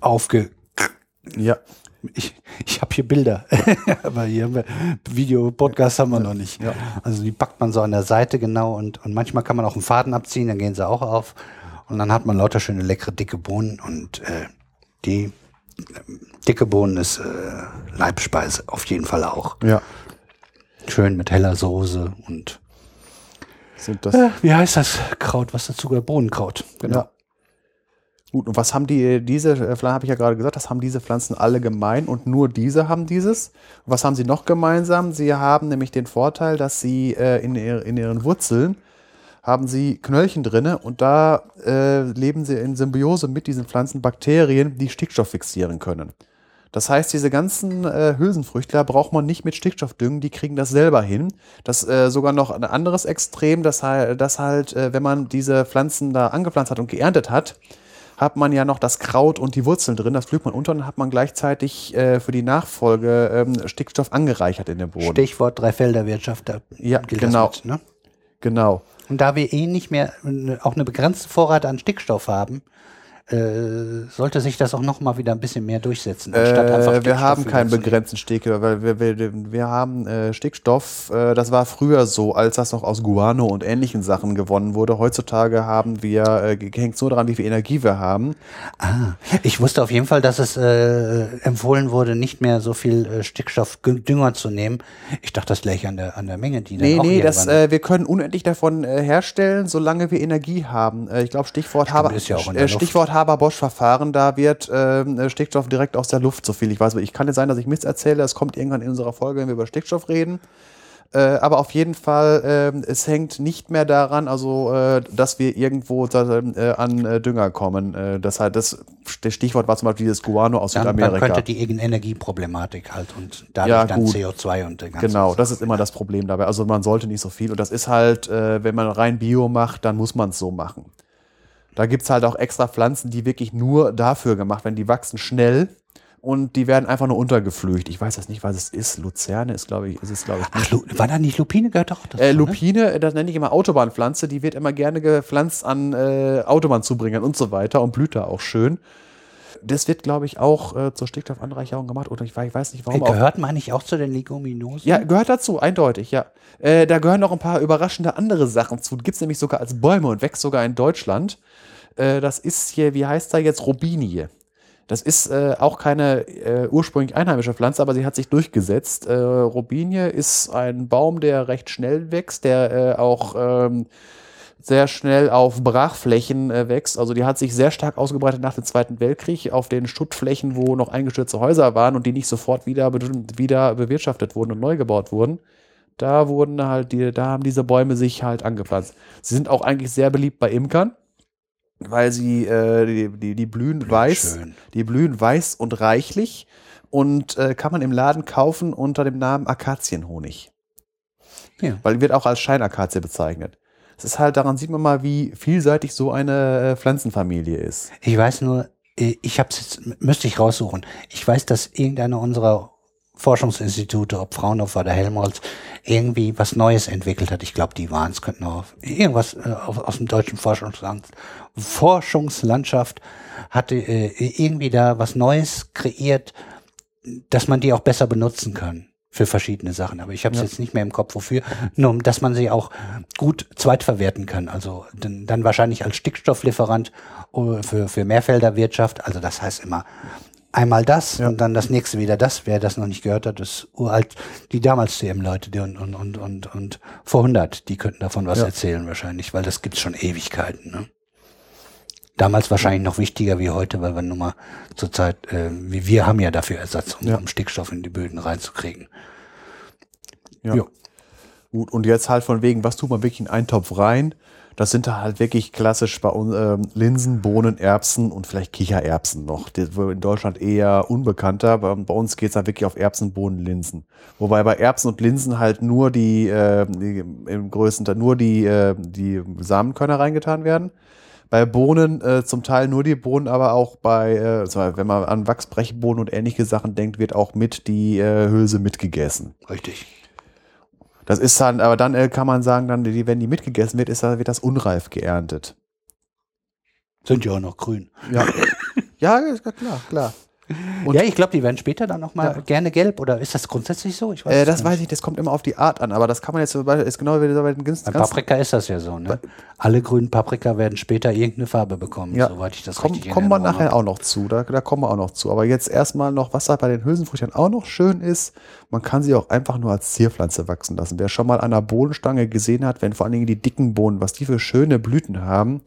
aufge. Ja. Ich, ich habe hier Bilder, aber hier haben wir Video, Podcast haben wir noch nicht. Ja. Also die packt man so an der Seite genau und, und manchmal kann man auch einen Faden abziehen, dann gehen sie auch auf und dann hat man lauter schöne leckere dicke Bohnen und äh, die dicke Bohnen ist äh, Leibspeise auf jeden Fall auch. Ja. Schön mit heller Soße und. Äh, wie heißt das Kraut, was dazu gehört? Bohnenkraut. Genau. Ja. Gut, und was haben die, diese äh, Pflanzen, habe ich ja gerade gesagt, das haben diese Pflanzen alle gemein und nur diese haben dieses. Was haben sie noch gemeinsam? Sie haben nämlich den Vorteil, dass sie äh, in, in ihren Wurzeln haben sie Knöllchen drinne und da äh, leben sie in Symbiose mit diesen Pflanzen Bakterien, die Stickstoff fixieren können. Das heißt, diese ganzen äh, Hülsenfrüchtler braucht man nicht mit Stickstoff düngen, die kriegen das selber hin. Das äh, sogar noch ein anderes Extrem, dass halt, dass halt äh, wenn man diese Pflanzen da angepflanzt hat und geerntet hat, hat man ja noch das Kraut und die Wurzeln drin, das pflügt man unter und hat man gleichzeitig äh, für die Nachfolge ähm, Stickstoff angereichert in dem Boden. Stichwort Dreifelderwirtschaft, da ja, genau. mit, ne? Genau. Und da wir eh nicht mehr äh, auch eine begrenzte Vorrat an Stickstoff haben, äh, sollte sich das auch noch mal wieder ein bisschen mehr durchsetzen. Anstatt äh, wir haben keinen begrenzten Stickstoff, weil wir, wir, wir haben äh, Stickstoff, äh, das war früher so, als das noch aus Guano und ähnlichen Sachen gewonnen wurde. Heutzutage haben wir, äh, hängt so daran, wie viel Energie wir haben. Ah, ich wusste auf jeden Fall, dass es empfohlen wurde, nicht mehr so viel Stickstoffdünger zu nehmen. Ich dachte, das gleich an der, an der Menge, die dann Nee, auch nee, das, wir können unendlich davon herstellen, solange wir Energie haben. Ich glaube, Stichwort, Haber, ja äh, Stichwort Haber-Bosch-Verfahren, da wird äh, Stickstoff direkt aus der Luft, so viel ich weiß. Ich kann nicht sein, dass ich Mist erzähle, es kommt irgendwann in unserer Folge, wenn wir über Stickstoff reden. Äh, aber auf jeden Fall, äh, es hängt nicht mehr daran, also äh, dass wir irgendwo äh, an äh, Dünger kommen. Äh, das halt, das, das Stichwort war zum Beispiel dieses Guano aus dann, Südamerika. Dann könnte die Energieproblematik halt und dadurch ja, dann CO2 und der ganze Genau, das ist immer das Problem dabei. Also man sollte nicht so viel. Und das ist halt, wenn man rein Bio macht, dann muss man es so machen. Da gibt's halt auch extra Pflanzen, die wirklich nur dafür gemacht werden. Die wachsen schnell und die werden einfach nur untergeflücht. Ich weiß jetzt nicht, was es ist. Luzerne ist, glaube ich, ist es, glaube ich. Ach, Lu war da nicht Lupine gehört doch dazu, äh, ne? Lupine, ne? das nenne ich immer Autobahnpflanze, die wird immer gerne gepflanzt an äh, Autobahnzubringern und so weiter und blüht da auch schön. Das wird, glaube ich, auch äh, zur Stickstoffanreicherung gemacht. Oder ich, ich weiß nicht, warum. Äh, gehört man nicht auch zu den Leguminosen? Ja, gehört dazu, eindeutig, ja. Äh, da gehören noch ein paar überraschende andere Sachen zu. Gibt es nämlich sogar als Bäume und wächst sogar in Deutschland. Äh, das ist hier, wie heißt da jetzt, Robinie. Das ist äh, auch keine äh, ursprünglich einheimische Pflanze, aber sie hat sich durchgesetzt. Robinie ist ein Baum, der recht schnell wächst, der auch ähm, sehr schnell auf Brachflächen äh, wächst. Also die hat sich sehr stark ausgebreitet nach dem Zweiten Weltkrieg auf den Schuttflächen, wo noch eingestürzte Häuser waren und die nicht sofort wieder, wieder bewirtschaftet wurden und neu gebaut wurden. Da wurden halt die, da haben diese Bäume sich halt angepflanzt. Sie sind auch eigentlich sehr beliebt bei Imkern weil sie äh, die, die, die blühen weiß, schön. die blühen weiß und reichlich und äh, kann man im Laden kaufen unter dem Namen Akazienhonig. Ja. Weil wird auch als Scheinakazie bezeichnet. Es ist halt, daran sieht man mal, wie vielseitig so eine äh, Pflanzenfamilie ist. Ich weiß nur, äh, ich hab's jetzt, müsste ich raussuchen. Ich weiß, dass irgendeiner unserer Forschungsinstitute, ob Fraunhofer oder Helmholtz, irgendwie was Neues entwickelt hat. Ich glaube, die waren es, könnten auch irgendwas äh, aus, dem deutschen Forschungsland, Forschungslandschaft hatte äh, irgendwie da was Neues kreiert, dass man die auch besser benutzen kann. Für verschiedene Sachen. Aber ich habe es ja. jetzt nicht mehr im Kopf, wofür. Nur, dass man sie auch gut zweitverwerten kann. Also dann, dann wahrscheinlich als Stickstofflieferant äh, für, für Mehrfelderwirtschaft. Also das heißt immer einmal das ja. und dann das nächste wieder das. Wer das noch nicht gehört hat, ist uralt. Die damals CM-Leute die und, und, und, und, und vor 100, die könnten davon was ja. erzählen wahrscheinlich, weil das gibt's schon Ewigkeiten. Ne? Damals wahrscheinlich noch wichtiger wie heute, weil wir nun mal zurzeit, äh, wie wir haben ja dafür Ersatz, um, ja. um Stickstoff in die Böden reinzukriegen. Ja. Jo. Gut, und jetzt halt von wegen, was tut man wirklich in einen Topf rein? Das sind da halt wirklich klassisch bei uns ähm, Linsen, Bohnen, Erbsen und vielleicht Kichererbsen noch. Das in Deutschland eher unbekannter. aber bei uns geht's dann wirklich auf Erbsen, Bohnen, Linsen. Wobei bei Erbsen und Linsen halt nur die, äh, die im größten Teil nur die, äh, die Samenkörner reingetan werden. Bei Bohnen äh, zum Teil nur die Bohnen, aber auch bei, äh, wenn man an Wachsbrechbohnen und ähnliche Sachen denkt, wird auch mit die äh, Hülse mitgegessen. Richtig. Das ist dann, aber dann äh, kann man sagen, dann, die, wenn die mitgegessen wird, ist, wird das unreif geerntet. Sind ja auch noch grün. Ja, ja klar, klar. Und ja, ich glaube, die werden später dann noch mal ja. gerne gelb oder ist das grundsätzlich so? Ich weiß äh, das weiß ich, das kommt immer auf die Art an, aber das kann man jetzt ist genau wie bei den ganzen Bei Paprika ist das ja so, ne? Alle grünen Paprika werden später irgendeine Farbe bekommen, ja. soweit ich das Komm, richtig Kommen wir nachher auch noch zu, da, da kommen wir auch noch zu. Aber jetzt erstmal noch, was halt bei den Hülsenfrüchtern auch noch schön ist, man kann sie auch einfach nur als Zierpflanze wachsen lassen. Wer schon mal an einer Bohnenstange gesehen hat, wenn vor allen Dingen die dicken Bohnen, was die für schöne Blüten haben,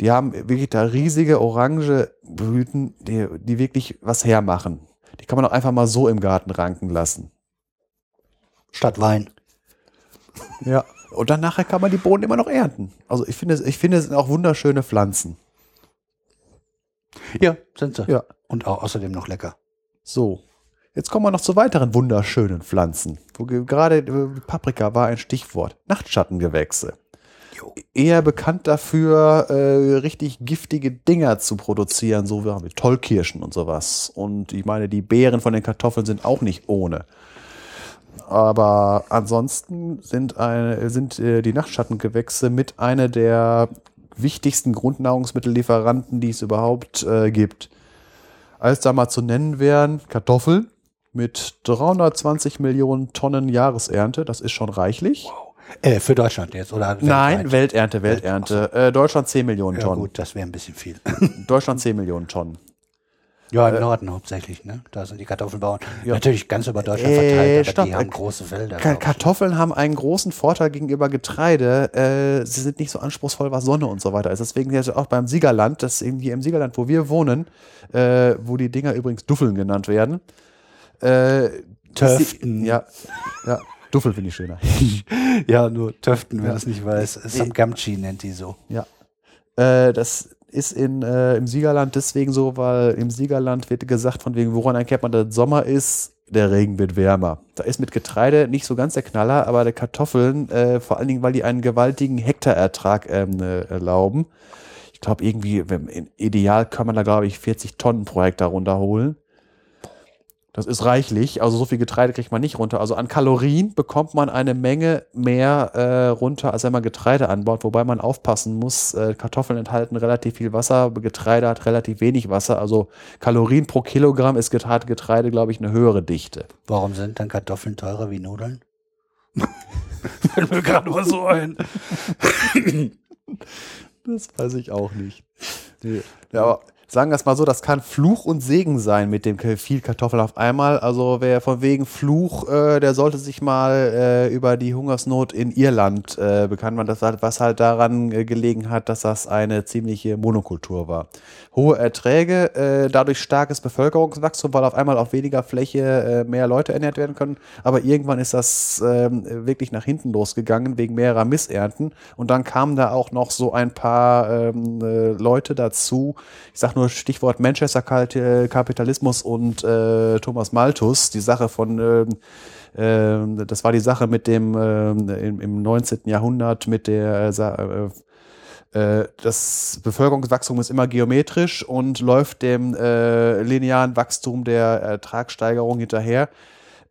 die haben wirklich da riesige orange Blüten, die, die wirklich was hermachen. Die kann man auch einfach mal so im Garten ranken lassen. Statt Wein. Ja. Und dann nachher kann man die Bohnen immer noch ernten. Also ich finde, ich finde, es sind auch wunderschöne Pflanzen. Ja, sind sie. Ja. Und auch außerdem noch lecker. So. Jetzt kommen wir noch zu weiteren wunderschönen Pflanzen. Wo gerade äh, Paprika war ein Stichwort. Nachtschattengewächse eher bekannt dafür, äh, richtig giftige Dinger zu produzieren, so wie Tollkirschen und sowas. Und ich meine, die Beeren von den Kartoffeln sind auch nicht ohne. Aber ansonsten sind, eine, sind äh, die Nachtschattengewächse mit einer der wichtigsten Grundnahrungsmittellieferanten, die es überhaupt äh, gibt. Als da mal zu nennen wären Kartoffeln mit 320 Millionen Tonnen Jahresernte, das ist schon reichlich. Wow. Äh, für Deutschland jetzt, oder? Weltweit? Nein, Welternte, Welternte. Äh, Deutschland 10 Millionen Tonnen. Ja, gut, das wäre ein bisschen viel. Deutschland 10 Millionen Tonnen. Ja, im äh, Norden hauptsächlich, ne? Da sind die Kartoffelbauern. Ja. Natürlich ganz über Deutschland verteilt, äh, aber die haben große Felder. Ka Kartoffeln haben einen großen Vorteil gegenüber Getreide. Äh, sie sind nicht so anspruchsvoll, was Sonne und so weiter ist. Deswegen ja auch beim Siegerland, das eben hier im Siegerland, wo wir wohnen, äh, wo die Dinger übrigens Duffeln genannt werden. Töften. Ja, ja. Duffel finde ich schöner. ja, nur Töften, wer das nicht weiß. Samgamchi nennt die so. Ja. Äh, das ist in, äh, im Siegerland deswegen so, weil im Siegerland wird gesagt, von wegen, woran erkennt man, dass Sommer ist, der Regen wird wärmer. Da ist mit Getreide nicht so ganz der Knaller, aber der Kartoffeln, äh, vor allen Dingen, weil die einen gewaltigen Hektarertrag ähm, äh, erlauben. Ich glaube, irgendwie, im Ideal kann man da, glaube ich, 40 Tonnen pro Hektar runterholen. Das ist reichlich. Also so viel Getreide kriegt man nicht runter. Also an Kalorien bekommt man eine Menge mehr äh, runter, als wenn man Getreide anbaut. Wobei man aufpassen muss. Äh, Kartoffeln enthalten relativ viel Wasser, Getreide hat relativ wenig Wasser. Also Kalorien pro Kilogramm ist Getreide, Getreide glaube ich, eine höhere Dichte. Warum sind dann Kartoffeln teurer wie Nudeln? Fällt mir gerade mal so ein. das weiß ich auch nicht. Nee. Ja, aber sagen wir es mal so, das kann Fluch und Segen sein mit dem viel Kartoffel auf einmal. Also wer von wegen Fluch, äh, der sollte sich mal äh, über die Hungersnot in Irland äh, bekannt machen, das, was halt daran äh, gelegen hat, dass das eine ziemliche Monokultur war. Hohe Erträge, äh, dadurch starkes Bevölkerungswachstum, weil auf einmal auf weniger Fläche äh, mehr Leute ernährt werden können. Aber irgendwann ist das ähm, wirklich nach hinten losgegangen wegen mehrerer Missernten. Und dann kamen da auch noch so ein paar ähm, Leute dazu. Ich sag nur nur Stichwort Manchester Kapitalismus und äh, Thomas Malthus, die Sache von ähm, äh, das war die Sache mit dem äh, im, im 19. Jahrhundert mit der äh, äh, das Bevölkerungswachstum ist immer geometrisch und läuft dem äh, linearen Wachstum der Ertragssteigerung hinterher.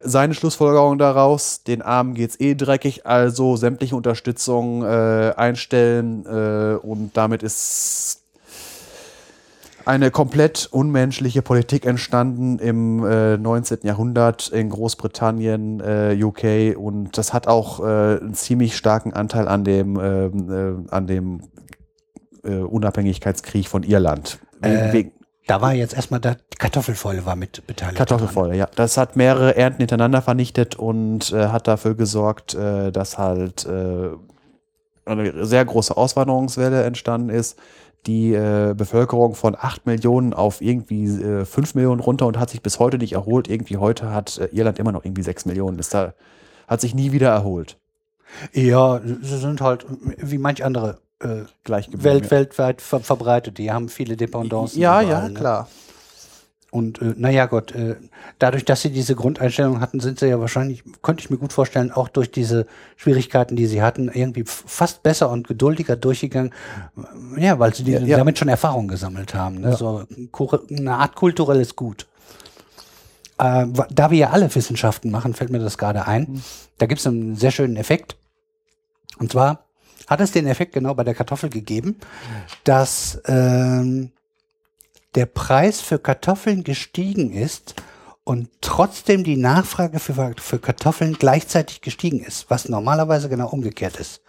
Seine Schlussfolgerung daraus, den Armen geht's eh dreckig, also sämtliche Unterstützung äh, einstellen äh, und damit ist eine komplett unmenschliche Politik entstanden im äh, 19. Jahrhundert in Großbritannien, äh, UK und das hat auch äh, einen ziemlich starken Anteil an dem, ähm, äh, an dem äh, Unabhängigkeitskrieg von Irland. Äh, Wegen Da war jetzt erstmal der die Kartoffelfäule war mit beteiligt. Kartoffelfäule, ja. Das hat mehrere Ernten hintereinander vernichtet und äh, hat dafür gesorgt, äh, dass halt äh, eine sehr große Auswanderungswelle entstanden ist. Die äh, Bevölkerung von 8 Millionen auf irgendwie äh, 5 Millionen runter und hat sich bis heute nicht erholt. Irgendwie heute hat äh, Irland immer noch irgendwie 6 Millionen. Ist da, hat sich nie wieder erholt. Ja, sie sind halt wie manch andere äh, Welt, weltweit ver verbreitet. Die haben viele Dependancen. Ja, überall, ja, ne? klar. Und äh, naja Gott, äh, dadurch, dass sie diese Grundeinstellung hatten, sind sie ja wahrscheinlich, könnte ich mir gut vorstellen, auch durch diese Schwierigkeiten, die sie hatten, irgendwie fast besser und geduldiger durchgegangen. Ja, weil sie Ja, ja. damit schon Erfahrung gesammelt haben. Ne? So kur- eine Art kulturelles Gut. Äh, da wir ja alle Wissenschaften machen, fällt mir das gerade ein. Da gibt es einen sehr schönen Effekt. Und zwar hat es den Effekt genau bei der Kartoffel gegeben, dass ähm, der Preis für Kartoffeln gestiegen ist und trotzdem die Nachfrage für, für Kartoffeln gleichzeitig gestiegen ist, was normalerweise genau umgekehrt ist.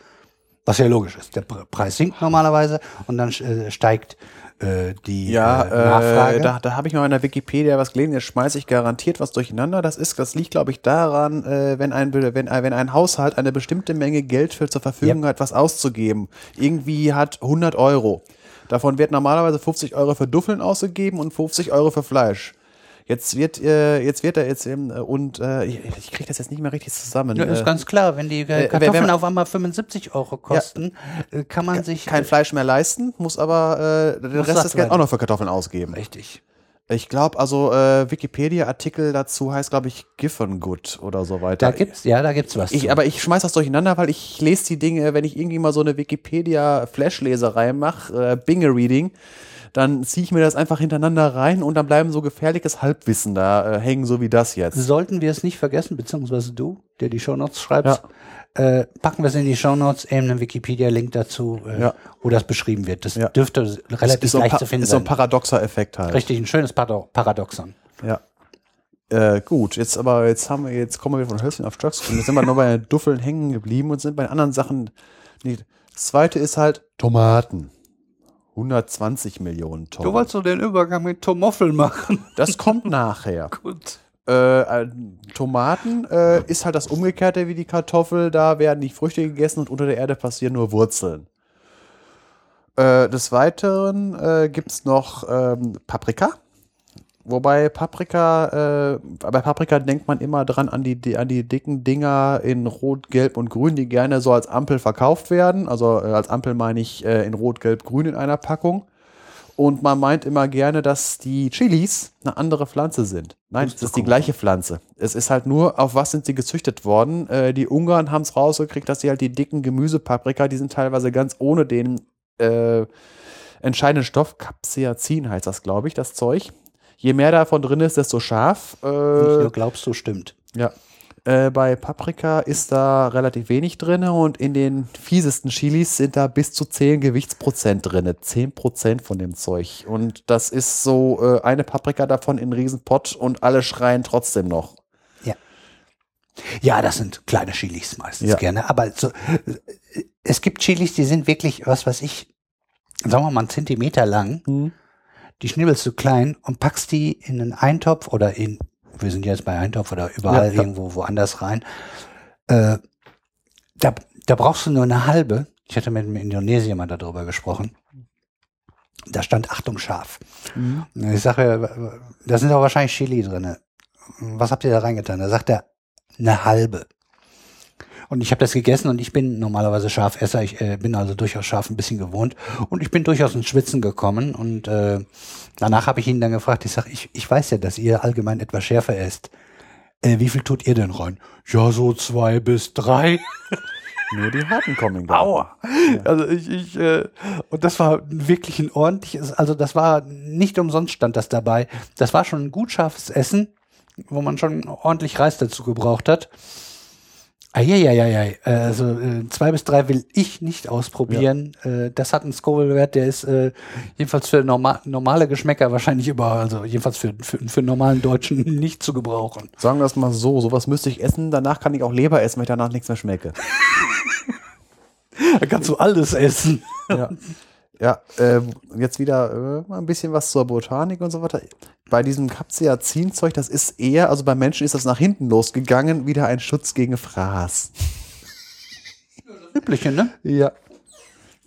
Was ja logisch ist. Der Pre- Preis sinkt normalerweise und dann äh, steigt äh, die Ja, äh, Nachfrage. äh, da, da habe ich mal in der Wikipedia was gelesen, jetzt schmeiße ich garantiert was durcheinander. Das ist, das liegt, glaube ich, daran, äh, wenn, ein, wenn, wenn ein Haushalt eine bestimmte Menge Geld für zur Verfügung hat, was auszugeben. Irgendwie hat 100 Euro. Davon wird normalerweise 50 Euro für Duffeln ausgegeben und 50 Euro für Fleisch. Jetzt wird, äh, jetzt wird er jetzt eben, äh, und äh, ich, kriege das jetzt nicht mehr richtig zusammen. ja, ist äh, ganz klar, wenn die äh, wenn- Kartoffeln wenn- auf einmal 75 Euro kosten, äh, kann man sich kein Fleisch mehr leisten, muss aber äh, den Muss Rest des Geld werden. auch noch für Kartoffeln ausgeben. richtig. Ich glaube, also äh, Wikipedia-Artikel dazu heißt, glaube ich, Giffen Good oder so weiter. Da gibt's ja, da gibt's was. ich, aber ich schmeiß das durcheinander, weil ich lese die Dinge, wenn ich irgendwie mal so eine Wikipedia-Flash-Leserei mache, äh, Binge-Reading, dann ziehe ich mir das einfach hintereinander rein und dann bleiben so gefährliches Halbwissen da äh, hängen, so wie das jetzt. Sollten wir es nicht vergessen, beziehungsweise du, der die Shownotes schreibst, äh, packen wir es in die Shownotes, eben einen Wikipedia-Link dazu, äh, Ja. wo das beschrieben wird. Das Ja. dürfte relativ ist so, ein leicht Pa- zu finden ist so ein sein. paradoxer Effekt halt. Richtig, ein schönes Paradoxon. Ja. Äh, gut, jetzt aber, jetzt haben wir, jetzt kommen wir von Hölzchen auf Stöcks und jetzt sind wir nur bei Duffeln hängen geblieben und sind bei anderen Sachen nicht. Das zweite ist halt Tomaten. 120 Millionen Tonnen. Du wolltest so den Übergang mit Tomoffel machen. Das kommt nachher. Gut. Äh, äh, Tomaten äh, ist halt das Umgekehrte wie die Kartoffel. Da werden die Früchte gegessen und unter der Erde passieren nur Wurzeln. Äh, des Weiteren äh, gibt es noch ähm, Paprika. Wobei Paprika, äh, bei Paprika denkt man immer dran an die, an die dicken Dinger in Rot, Gelb und Grün, die gerne so als Ampel verkauft werden. Also äh, als Ampel meine ich in Rot, Gelb, Grün in einer Packung. Und man meint immer gerne, dass die Chilis eine andere Pflanze sind. Nein, es ist die gleiche Pflanze. Es ist halt nur, auf was sind sie gezüchtet worden. Äh, die Ungarn haben es rausgekriegt, dass sie halt die dicken Gemüsepaprika, die sind teilweise ganz ohne den äh, entscheidenden Stoff, Capsaicin heißt das, glaube ich, das Zeug. Je mehr davon drin ist, desto scharf. Nicht Äh, nur glaubst du, stimmt. ja. Äh, bei Paprika ist da relativ wenig drin und in den fiesesten Chilis sind da bis zu 10 Gewichtsprozent drin. 10% von dem Zeug. Und das ist so äh, eine Paprika davon in Riesenpott und alle schreien trotzdem noch. Ja, das sind kleine Chilis meistens Ja. gerne. Aber so, es gibt Chilis, die sind wirklich, was weiß ich, sagen wir mal einen Zentimeter lang. Die schnibbelst du klein und packst die in einen Eintopf oder in, wir sind jetzt bei Eintopf oder überall Ja, irgendwo woanders rein. Äh, da, da brauchst du nur eine halbe. Ich hatte mit einem Indonesier mal darüber gesprochen. Da stand Achtung scharf. Und Ich sage, da sind doch wahrscheinlich Chili drin. Was habt ihr da reingetan? Da sagt er, eine halbe. Und ich habe das gegessen und ich bin normalerweise Schafesser. Ich äh, bin also durchaus scharf ein bisschen gewohnt. Und ich bin durchaus ins Schwitzen gekommen. Und äh, danach habe ich ihn dann gefragt, ich sage, ich, ich weiß ja, dass ihr allgemein etwas schärfer esst. Äh, wie viel tut ihr denn rein? Ja, so zwei bis drei. Nur die harten kommen. Aua. Also ich, ich äh, und das war wirklich ein ordentliches, also das war nicht umsonst stand das dabei. Das war schon ein gut scharfes Essen, wo man schon ordentlich Reis dazu gebraucht hat. Eieieiei. Also äh, zwei bis drei will ich nicht ausprobieren. Äh, das hat einen Scoville-Wert, der ist äh, jedenfalls für norma normale Geschmäcker wahrscheinlich überall, also jedenfalls für, für, für normalen Deutschen nicht zu gebrauchen. Sagen wir es mal so, sowas müsste ich essen, danach kann ich auch Leber essen, wenn ich danach nichts mehr schmecke. Da kannst du alles essen. Ja, ja äh, jetzt wieder äh, ein bisschen was zur Botanik und so weiter. Bei diesem Capsaicin-Zeug, das ist eher, also bei Menschen ist das nach hinten losgegangen, wieder ein Schutz gegen Fraß. Übliche, ne? Ja.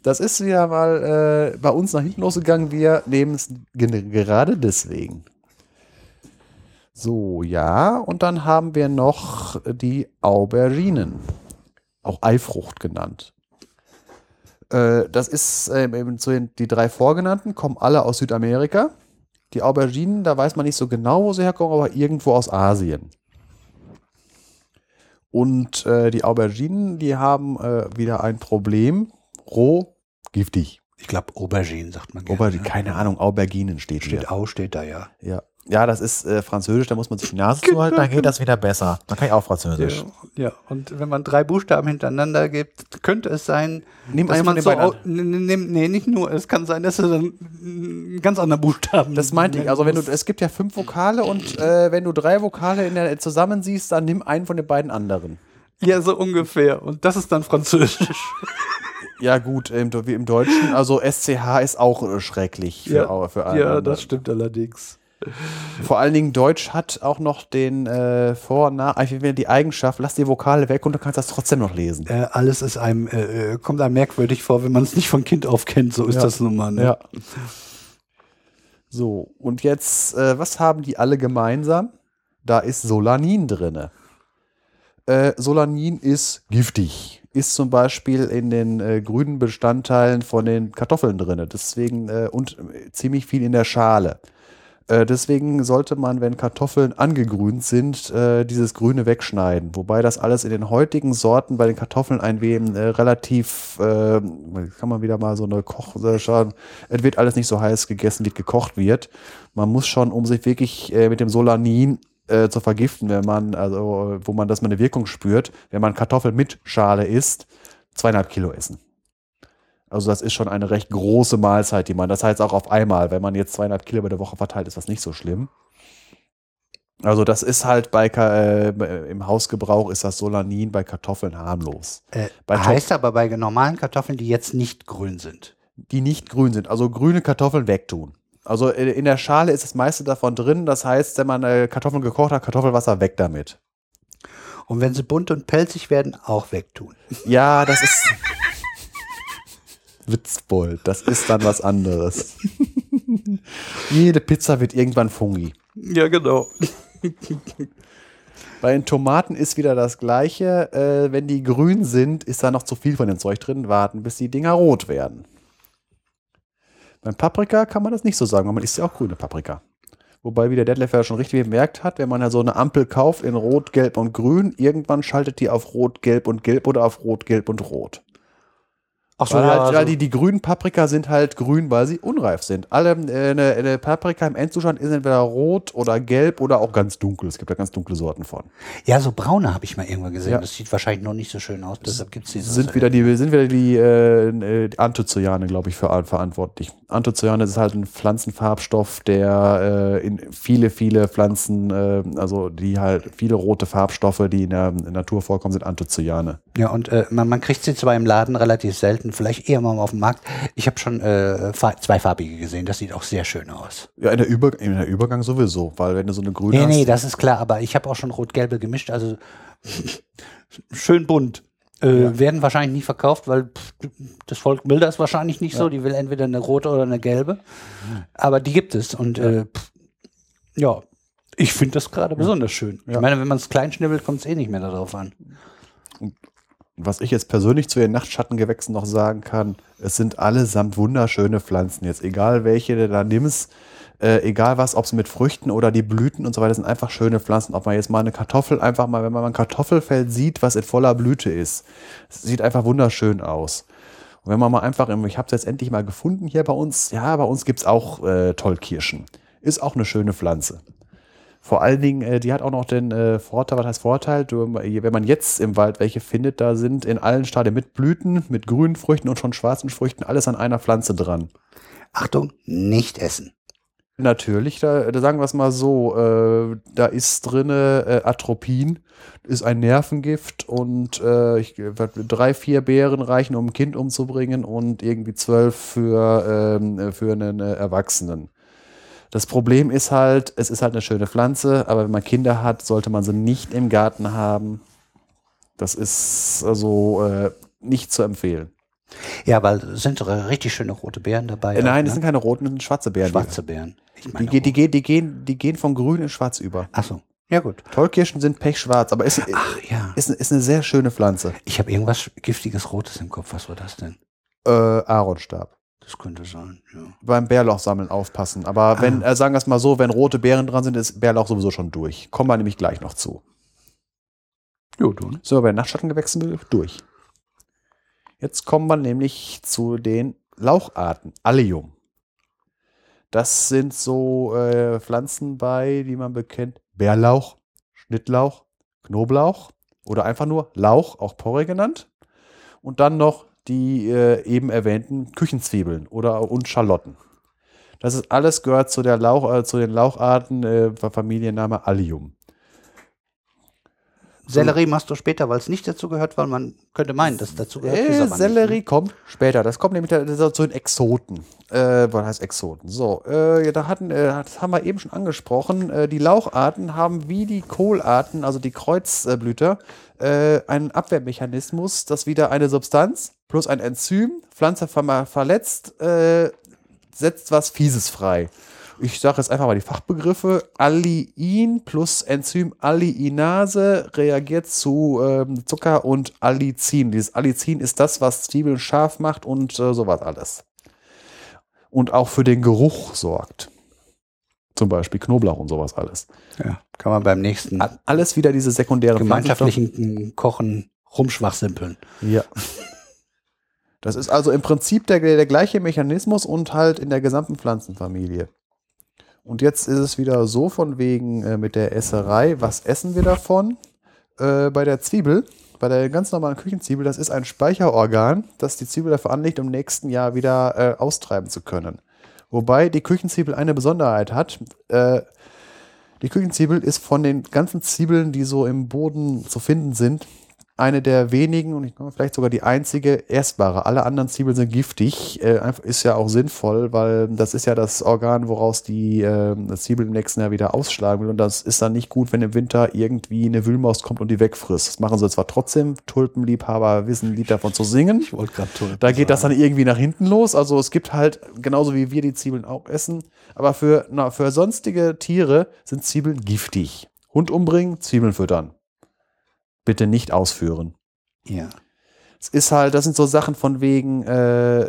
Das ist wieder mal äh, bei uns nach hinten losgegangen. Wir nehmen es gerade deswegen. So, ja. Und dann haben wir noch die Auberginen. Auch Eifrucht genannt. Äh, das ist äh, eben zu den, die drei vorgenannten, kommen alle aus Südamerika. Die Auberginen, da weiß man nicht so genau, wo sie herkommen, aber irgendwo aus Asien. Und äh, die Auberginen, die haben äh, wieder ein Problem. Roh, giftig. Ich glaube, Aubergine sagt man gerne. Aubergine, ne? keine Ahnung, Auberginen steht, Steht hier. Au, steht da, ja. Ja. Ja, das ist äh, Französisch, da muss man sich die Nase zuhalten, dann geht das wieder besser. Dann kann ich auch Französisch. Ja, und wenn man drei Buchstaben hintereinander gibt, könnte es sein, Nimm dass man so, au- nee, nicht nur, es kann sein, dass es dann einen ganz anderen Buchstaben Das meinte ich. Also wenn du, es gibt ja fünf Vokale und äh, wenn du drei Vokale in der, zusammensiehst, dann nimm einen von den beiden anderen. Ja, so ungefähr. Und das ist dann Französisch. Ja gut, im, wie im Deutschen, also SCH ist auch äh, schrecklich für, Ja, für alle ja, das stimmt allerdings. Vor allen Dingen Deutsch hat auch noch den äh, Vor- und Nach, die Eigenschaft, lass die Vokale weg und du kannst das trotzdem noch lesen. Äh, alles ist einem, äh, äh, kommt einem merkwürdig vor, wenn man es nicht von Kind auf kennt. So ist Ja. das nun mal. Ne? Ja. So, und jetzt, äh, was haben die alle gemeinsam? Da ist Solanin drinne. Äh, Solanin ist giftig. Ist zum Beispiel in den äh, grünen Bestandteilen von den Kartoffeln drinne. Deswegen äh, und äh, ziemlich viel in der Schale. Äh, deswegen sollte man, wenn Kartoffeln angegrünt sind, äh, dieses Grüne wegschneiden. Wobei das alles in den heutigen Sorten bei den Kartoffeln ein wenig äh, relativ, äh, kann man wieder mal so eine Koch äh. Es wird alles nicht so heiß gegessen, wie es gekocht wird. Man muss schon, um sich wirklich mit dem Solanin zu vergiften, wenn man, also wo man das mal eine Wirkung spürt, wenn man Kartoffeln mit Schale isst, zweieinhalb Kilo essen. Also das ist schon eine recht große Mahlzeit, die man, das heißt auch auf einmal, wenn man jetzt zweieinhalb Kilo über der Woche verteilt, ist das nicht so schlimm. Also das ist halt bei äh, im Hausgebrauch ist das Solanin bei Kartoffeln harmlos. Äh, Bei heißt aber bei normalen Kartoffeln, die jetzt nicht grün sind. Die nicht grün sind, also grüne Kartoffeln wegtun. Also in der Schale ist das meiste davon drin. Das heißt, wenn man äh, Kartoffeln gekocht hat, Kartoffelwasser weg damit. Und wenn sie bunt und pelzig werden, auch wegtun. Ja, das ist Witzbold. Das ist dann was anderes. Jede Pizza wird irgendwann fungi. Ja, genau. Bei den Tomaten ist wieder das Gleiche. Äh, wenn die grün sind, ist da noch zu viel von dem Zeug drin. Warten, bis die Dinger rot werden. Beim Paprika kann man das nicht so sagen, weil man isst ja auch grüne Paprika. Wobei, wie der Detlef ja schon richtig bemerkt hat, wenn man ja so eine Ampel kauft in Rot, Gelb und Grün, irgendwann schaltet die auf Rot, Gelb und Gelb oder auf Rot, Gelb und Rot. Ach weil halt, also- weil die, die grünen Paprika sind halt grün, weil sie unreif sind. Alle, äh, eine, eine Paprika im Endzustand ist entweder rot oder gelb oder auch ganz dunkel. Es gibt da ganz dunkle Sorten von. ja, so braune habe ich mal irgendwann gesehen. Ja. Das sieht wahrscheinlich noch nicht so schön aus. Deshalb gibt es diese. sind wieder die, sind wieder die, äh, äh, die Anthocyane, glaube ich, für verantwortlich. Anthocyane ist halt ein Pflanzenfarbstoff, der äh, in viele, viele Pflanzen, äh, also die halt viele rote Farbstoffe, die in der, in der Natur vorkommen, sind Anthocyane. Ja, und äh, man, man kriegt sie zwar im Laden relativ selten, vielleicht eher mal auf dem Markt. Ich habe schon äh, fa- zweifarbige gesehen. Das sieht auch sehr schön aus. Ja, in der, Über in der Übergang sowieso, weil wenn du so eine grüne Nee, hast, nee, das ist klar, aber ich habe auch schon rot-gelbe gemischt, also schön bunt. Äh, Werden wahrscheinlich nie verkauft, weil pff, das Volk will das wahrscheinlich nicht so. Die will entweder eine rote oder eine gelbe. Aber die gibt es. Und ja, äh, pff, ja ich finde das gerade besonders schön. Ich meine, wenn man es klein schnibbelt, kommt es eh nicht mehr darauf an. Was ich jetzt persönlich zu den Nachtschattengewächsen noch sagen kann, es sind allesamt wunderschöne Pflanzen. Jetzt egal welche du da nimmst, äh, egal was, ob es mit Früchten oder die Blüten und so weiter, sind einfach schöne Pflanzen. Ob man jetzt mal eine Kartoffel einfach mal, wenn man mal ein Kartoffelfeld sieht, was in voller Blüte ist, sieht einfach wunderschön aus. Und wenn man mal einfach, im- ich habe es jetzt endlich mal gefunden hier bei uns, ja, bei uns gibt es auch äh, Tollkirschen. Ist auch eine schöne Pflanze. Vor allen Dingen, äh, die hat auch noch den äh, Vorteil, was heißt Vorteil, du, wenn man jetzt im Wald welche findet, da sind in allen Stadien mit Blüten, mit grünen Früchten und schon schwarzen Früchten alles an einer Pflanze dran. Achtung, nicht essen. Natürlich, da, da sagen wir es mal so, äh, da ist drinne äh, Atropin, ist ein Nervengift und äh, ich, drei, vier Beeren reichen, um ein Kind umzubringen und irgendwie zwölf für, ähm, für einen äh, Erwachsenen. Das Problem ist halt, es ist halt eine schöne Pflanze, aber wenn man Kinder hat, sollte man sie nicht im Garten haben. Das ist also äh, nicht zu empfehlen. Ja, weil es sind richtig schöne rote Beeren dabei. Äh, nein, auch, es sind keine roten, es sind schwarze Beeren. schwarze Beeren. Die, die, die, gehen, die, gehen, die gehen von grün in schwarz über. Ach so, ja gut. Tollkirschen sind pechschwarz, aber ist, Ach ja, ist, ist eine sehr schöne Pflanze. ich habe irgendwas giftiges Rotes im Kopf. Was war das denn? Äh, Aaronstab. Das könnte sein. Ja. Beim Bärlauchsammeln aufpassen. Aber wenn, Ah. äh, sagen wir es mal so, wenn rote Beeren dran sind, ist Bärlauch sowieso schon durch. Kommen wir nämlich gleich noch zu. Jo, du. ne? So, bei Nachtschattengewächsen durch. Jetzt kommen wir nämlich zu den Laucharten. Allium. Das sind so äh, Pflanzen bei, die man bekennt. Bärlauch, Schnittlauch, Knoblauch oder einfach nur Lauch, auch Porree genannt. Und dann noch die äh, eben erwähnten Küchenzwiebeln oder und Schalotten. Das ist alles gehört zu der Lauch, äh, zu den Laucharten äh, Familienname Allium. Sellerie machst du später, weil es nicht dazu gehört, weil man könnte meinen, dass es dazu gehört. Äh, nicht, Sellerie ne? kommt später. Das kommt nämlich zu den Exoten. Äh, was heißt Exoten? So, äh, ja, da hatten, äh, das haben wir eben schon angesprochen. Äh, die Laucharten haben wie die Kohlarten, also die Kreuzblüter, äh, einen Abwehrmechanismus, dass wieder eine Substanz plus ein Enzym, Pflanze ver verletzt, setzt was Fieses frei. Ich sage jetzt einfach mal die Fachbegriffe. Alliin plus Enzym Alliinase reagiert zu ähm, Zucker und Allicin. Dieses Allicin ist das, was Zwiebeln scharf macht und äh, sowas alles. Und auch für den Geruch sorgt. Zum Beispiel Knoblauch und sowas alles. Ja, kann man beim nächsten Alles wieder diese sekundären gemeinschaftlichen Kochen rumschwachsimpeln. Ja. Das ist also im Prinzip der, der gleiche Mechanismus und halt in der gesamten Pflanzenfamilie. Und jetzt ist es wieder so von wegen äh, mit der Esserei, was essen wir davon? Äh, bei der Zwiebel, bei der ganz normalen Küchenzwiebel, das ist ein Speicherorgan, das die Zwiebel dafür anlegt, um im nächsten Jahr wieder äh, austreiben zu können. Wobei die Küchenzwiebel eine Besonderheit hat. Äh, die Küchenzwiebel ist von den ganzen Zwiebeln, die so im Boden zu finden sind, eine der wenigen und ich glaube vielleicht sogar die einzige essbare. Alle anderen Zwiebeln sind giftig. Äh, ist ja auch sinnvoll, weil das ist ja das Organ, woraus die äh, Zwiebeln im nächsten Jahr wieder ausschlagen will. Und das ist dann nicht gut, wenn im Winter irgendwie eine Wühlmaus kommt und die wegfrisst. Das machen sie zwar trotzdem. Tulpenliebhaber wissen ein Lied davon zu singen. Ich wollte gerade Da geht das dann irgendwie nach hinten los. Also es gibt halt, genauso wie wir die Zwiebeln auch essen, aber für, na, für sonstige Tiere sind Zwiebeln giftig. Hund umbringen, Zwiebeln füttern. Bitte nicht ausführen. Ja. Es ist halt, das sind so Sachen von wegen, äh,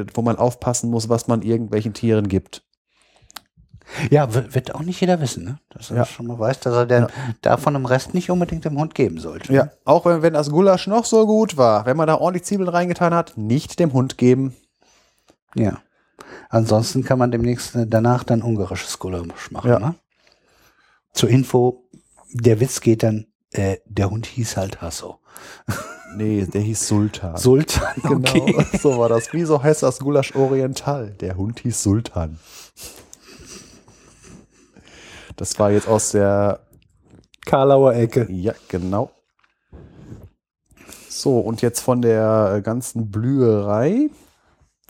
äh, wo man aufpassen muss, was man irgendwelchen Tieren gibt. Ja, wird auch nicht jeder wissen, ne? Dass er Ja. schon mal weiß, dass er den davon im Rest nicht unbedingt dem Hund geben sollte. Ja, auch wenn, wenn das Gulasch noch so gut war, wenn man da ordentlich Zwiebeln reingetan hat, nicht dem Hund geben. Ja. Ansonsten kann man demnächst äh, danach dann ungarisches Gulasch machen. Ja. Ne? Zur Info, der Witz geht dann, äh, der Hund hieß halt Hasso. Nee, der hieß Sultan. Sultan, Genau, okay. so war das. Wieso heißt das Gulasch Oriental? Der Hund hieß Sultan. Das war jetzt aus der, Karlauer Ecke. ja, genau. So, und jetzt von der äh, ganzen Blüherei.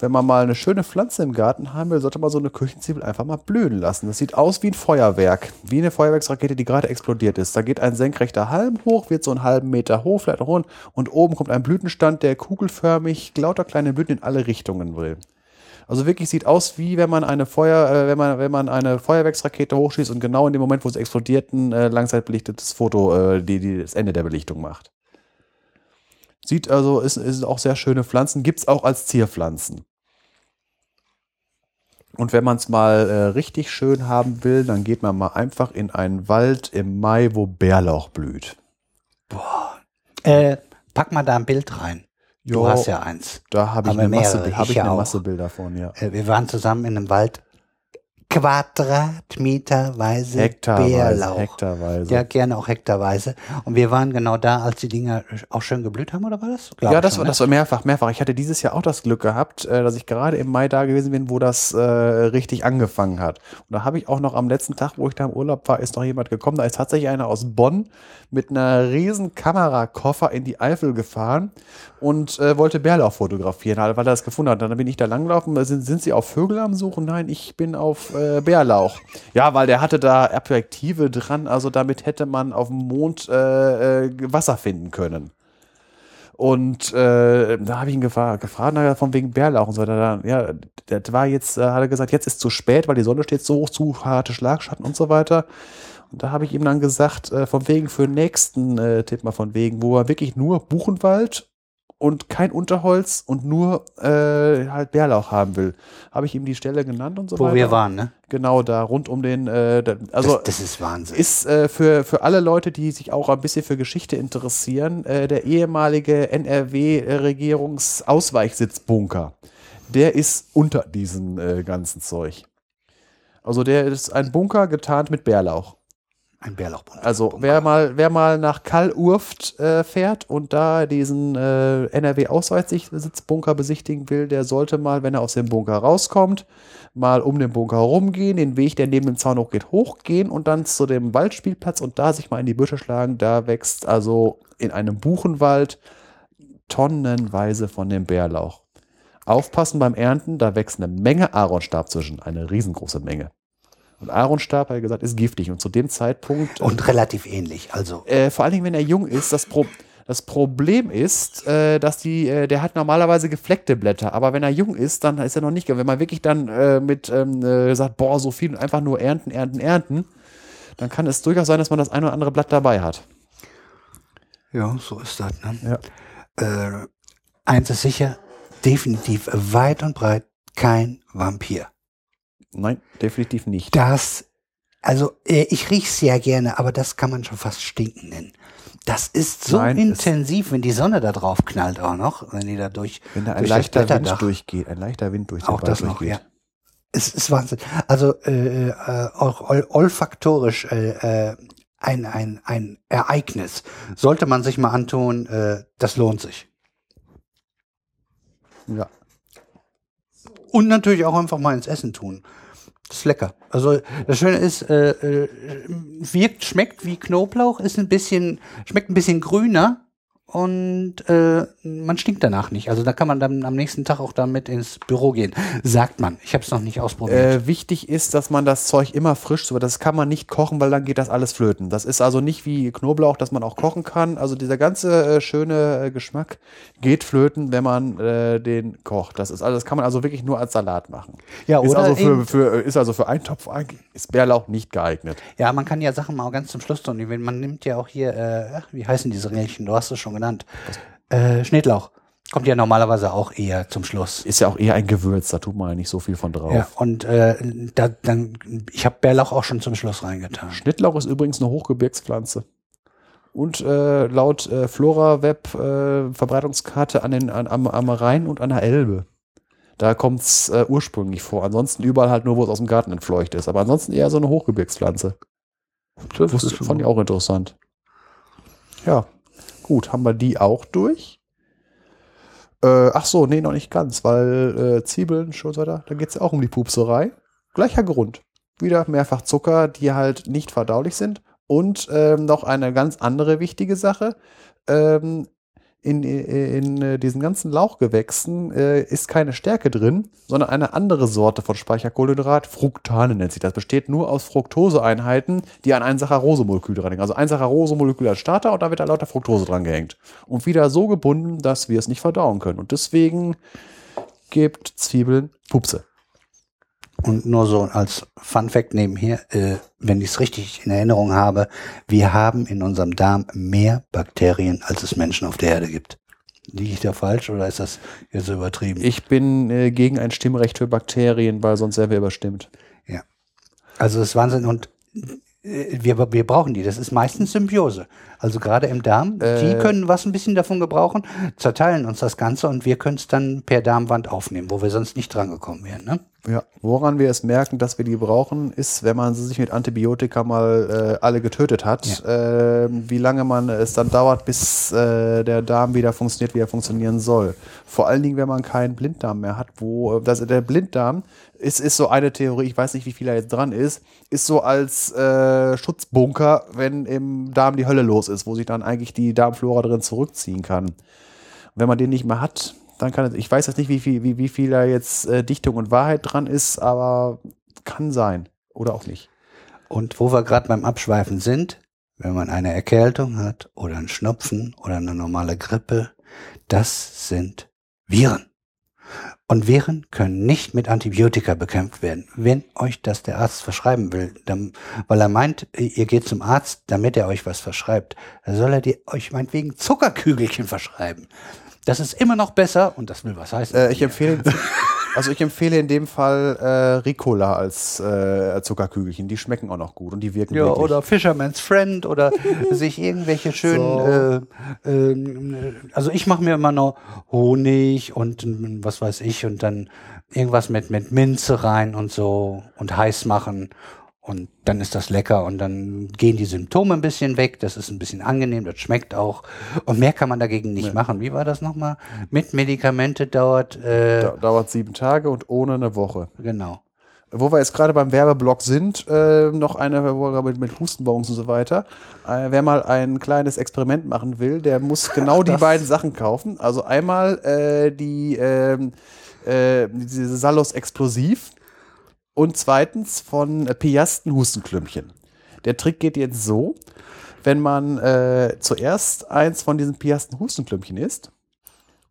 Wenn man mal eine schöne Pflanze im Garten haben will, sollte man so eine Küchenzwiebel einfach mal blühen lassen. Das sieht aus wie ein Feuerwerk, wie eine Feuerwerksrakete, die gerade explodiert ist. Da geht ein senkrechter Halm hoch, wird so einen halben Meter hoch, vielleicht rund, und oben kommt ein Blütenstand, der kugelförmig lauter kleine Blüten in alle Richtungen will. Also wirklich sieht aus, wie wenn man eine Feuer, äh, wenn man, wenn man eine Feuerwerksrakete hochschießt und genau in dem Moment, wo sie explodiert, ein äh, langzeitbelichtetes Foto, äh, die, die das Ende der Belichtung macht. Sieht also, ist, ist auch sehr schöne Pflanzen, gibt's auch als Zierpflanzen. Und wenn man es mal äh, richtig schön haben will, dann geht man mal einfach in einen Wald im Mai, wo Bärlauch blüht. Äh, pack mal da ein Bild rein. Du Jo, hast ja eins. Da habe ich, eine Masse, hab ich ich ja eine. Masse Bilder von, ja. Äh, wir waren zusammen in einem Wald. Quadratmeterweise Hektarweise, Bärlauch. hektarweise. Ja, gerne auch hektarweise. Und wir waren genau da, als die Dinger auch schön geblüht haben, oder war das? Glaub ja, das, schon, war ne? das war mehrfach, mehrfach. Ich hatte dieses Jahr auch das Glück gehabt, äh, dass ich gerade im Mai da gewesen bin, wo das äh, richtig angefangen hat. Und da habe ich auch noch am letzten Tag, wo ich da im Urlaub war, ist noch jemand gekommen. Da ist tatsächlich einer aus Bonn mit einer riesen Kamerakoffer in die Eifel gefahren und äh, wollte Bärlauch fotografieren, weil er das gefunden hat. Dann bin ich da langgelaufen. Sind, sind Sie auf Vögel am Suchen? Nein, ich bin auf äh, Bärlauch. Ja, weil der hatte da Perspektive dran. Also damit hätte man auf dem Mond äh, äh, Wasser finden können. Und äh, da habe ich ihn gefragt, gefragt na, von wegen Bärlauch und so weiter. Ja, das war jetzt, äh, hat er gesagt, jetzt ist zu spät, weil die Sonne steht so hoch, zu harte Schlagschatten und so weiter. Und da habe ich ihm dann gesagt, äh, von wegen für den nächsten äh, Tipp mal von wegen, wo er wirklich nur Buchenwald und kein Unterholz und nur äh, halt Bärlauch haben will. Habe ich ihm die Stelle genannt und so Wo weiter. wir waren, ne? Genau, da rund um den, äh, da, also das, das ist Wahnsinn. ist äh, für, für alle Leute, die sich auch ein bisschen für Geschichte interessieren, äh, der ehemalige NRW-Regierungsausweichsitzbunker. Der ist unter diesem äh, ganzen Zeug. Also der ist ein Bunker getarnt mit Bärlauch. Ein Bärlauchbunker. Also wer mal, wer mal nach Kall-Urft äh, fährt und da diesen äh, NRW-Ausweichsitzbunker besichtigen will, der sollte mal, wenn er aus dem Bunker rauskommt, mal um den Bunker rumgehen, den Weg, der neben dem Zaun hochgeht, hochgehen und dann zu dem Waldspielplatz und da sich mal in die Büsche schlagen. Da wächst also in einem Buchenwald tonnenweise von dem Bärlauch. Aufpassen beim Ernten, da wächst eine Menge Aaronstab zwischen, eine riesengroße Menge. Und Aaronstab, hat er gesagt, ist giftig. Und zu dem Zeitpunkt. Und relativ ähnlich. Also, Äh, vor allen Dingen, wenn er jung ist, das, Pro das Problem ist, äh, dass die, äh, der hat normalerweise gefleckte Blätter, aber wenn er jung ist, dann ist er noch nicht, wenn man wirklich dann äh, mit ähm, äh, sagt, boah, so viel und einfach nur ernten, ernten, ernten, dann kann es durchaus sein, dass man das ein oder andere Blatt dabei hat. ja, so ist das, Ja. ne? Äh, eins ist sicher, definitiv weit und breit kein Vampir. Nein, definitiv nicht. Das, also äh, ich riech's ja gerne, aber das kann man schon fast stinken nennen. Das ist so Nein, intensiv, wenn die Sonne da drauf knallt auch noch, wenn die da durch, Wenn da ein durch leichter Wind durchgeht, ein leichter Wind durch den auch das noch, durchgeht. ja. Es ist Wahnsinn. Also äh, äh, auch ol olfaktorisch äh, äh, ein, ein, ein Ereignis. Sollte man sich mal antun, äh, das lohnt sich. Ja. Und natürlich auch einfach mal ins Essen tun. Ist lecker. Also das Schöne ist, äh, äh, wirkt, schmeckt wie Knoblauch, ist ein bisschen, schmeckt ein bisschen grüner und äh, man stinkt danach nicht. Also da kann man dann am nächsten Tag auch damit ins Büro gehen. Sagt man. Ich habe es noch nicht ausprobiert. Äh, wichtig ist, dass man das Zeug immer frisch, so das kann man nicht kochen, weil dann geht das alles flöten. Das ist also nicht wie Knoblauch, dass man auch kochen kann. Also dieser ganze äh, schöne äh, Geschmack geht flöten, wenn man äh, den kocht. Das ist also, das kann man also wirklich nur als Salat machen. Ja, ist oder also für, für ist also für Eintopf eigentlich ist Bärlauch nicht geeignet. Ja, man kann ja Sachen mal ganz zum Schluss tun. Man nimmt ja auch hier, äh, wie heißen diese Rädchen? Du hast es schon genannt. Äh, Schnittlauch. Kommt ja normalerweise auch eher zum Schluss. Ist ja auch eher ein Gewürz, da tut man ja nicht so viel von drauf. Ja, und äh, da, dann, ich habe Bärlauch auch schon zum Schluss reingetan. Schnittlauch ist übrigens eine Hochgebirgspflanze. Und äh, laut äh, Flora Web äh, Verbreitungskarte an den, an, am, am Rhein und an der Elbe. Da kommt es äh, ursprünglich vor. Ansonsten überall halt nur, wo es aus dem Garten entfleucht ist. Aber ansonsten eher so eine Hochgebirgspflanze. Das Wusste, fand ich auch interessant. Ja, gut, haben wir die auch durch. Äh, ach so, nee, noch nicht ganz, weil äh, Zwiebeln, schon weiter, da geht es ja auch um die Pupserei. Gleicher Grund. Wieder mehrfach Zucker, die halt nicht verdaulich sind. Und ähm, noch eine ganz andere wichtige Sache. Ähm, in, in, in diesen ganzen Lauchgewächsen äh, ist keine Stärke drin, sondern eine andere Sorte von Speicherkohlenhydrat. Fructane nennt sich das. Besteht nur aus Fructoseeinheiten, die an ein Saccharose-Molekül dranhängen. Also ein Saccharose-Molekül als Starter und da wird da lauter Fructose dran gehängt. Und wieder so gebunden, dass wir es nicht verdauen können. Und deswegen gibt Zwiebeln Pupse. Und nur so als Fun Fact nebenher, äh, wenn ich es richtig in Erinnerung habe, wir haben in unserem Darm mehr Bakterien, als es Menschen auf der Erde gibt. Liege ich da falsch oder ist das jetzt übertrieben? Ich bin äh, gegen ein Stimmrecht für Bakterien, weil sonst wären wir überstimmt. Ja. Also das ist Wahnsinn und äh, wir, wir brauchen die. Das ist meistens Symbiose. Also gerade im Darm, die Äh. können was ein bisschen davon gebrauchen, zerteilen uns das Ganze und wir können es dann per Darmwand aufnehmen, wo wir sonst nicht drangekommen wären. Ne? Ja, woran wir es merken, dass wir die brauchen, ist, wenn man sie sich mit Antibiotika mal äh, alle getötet hat, äh, wie lange man es dann dauert, bis äh, der Darm wieder funktioniert, wie er funktionieren soll. Vor allen Dingen, wenn man keinen Blinddarm mehr hat, wo das, der Blinddarm ist, ist so eine Theorie, ich weiß nicht, wie viel da jetzt dran ist, ist so als äh, Schutzbunker, wenn im Darm die Hölle los ist, wo sich dann eigentlich die Darmflora drin zurückziehen kann. Wenn man den nicht mehr hat, dann kann ich weiß jetzt nicht, wie viel, wie, wie viel da jetzt äh, Dichtung und Wahrheit dran ist, aber kann sein. Oder auch nicht. Und wo wir gerade beim Abschweifen sind, wenn man eine Erkältung hat oder einen Schnupfen oder eine normale Grippe, das sind Viren. Und Viren können nicht mit Antibiotika bekämpft werden. Wenn euch das der Arzt verschreiben will, dann, weil er meint, ihr geht zum Arzt, damit er euch was verschreibt, dann soll er dir, euch meinetwegen Zuckerkügelchen verschreiben. Das ist immer noch besser und das will was heißen. Äh, ich empfehle, also ich empfehle in dem Fall äh, Ricola als äh, Zuckerkügelchen. Die schmecken auch noch gut und die wirken Ja, wirklich. oder Fisherman's Friend oder sich irgendwelche schönen, äh, äh, also ich mache mir immer noch Honig und mm, was weiß ich und dann irgendwas mit, mit Minze rein und so und heiß machen und dann ist das lecker und dann gehen die Symptome ein bisschen weg, das ist ein bisschen angenehm, das schmeckt auch und mehr kann man dagegen nicht machen. Wie war das nochmal? Mit Medikamente dauert, äh, Da, dauert sieben Tage und ohne eine Woche. genau. Wo wir jetzt gerade beim Werbeblock sind, äh, noch eine, wo wir mit, mit Hustenbonbons und so weiter. Äh, wer mal ein kleines Experiment machen will, der muss genau die beiden Sachen kaufen. Also einmal äh, die ähm, äh, diese Salos Explosiv und zweitens von äh, Piasten Hustenklümpchen. Der Trick geht jetzt so, wenn man äh, zuerst eins von diesen Piasten Hustenklümpchen isst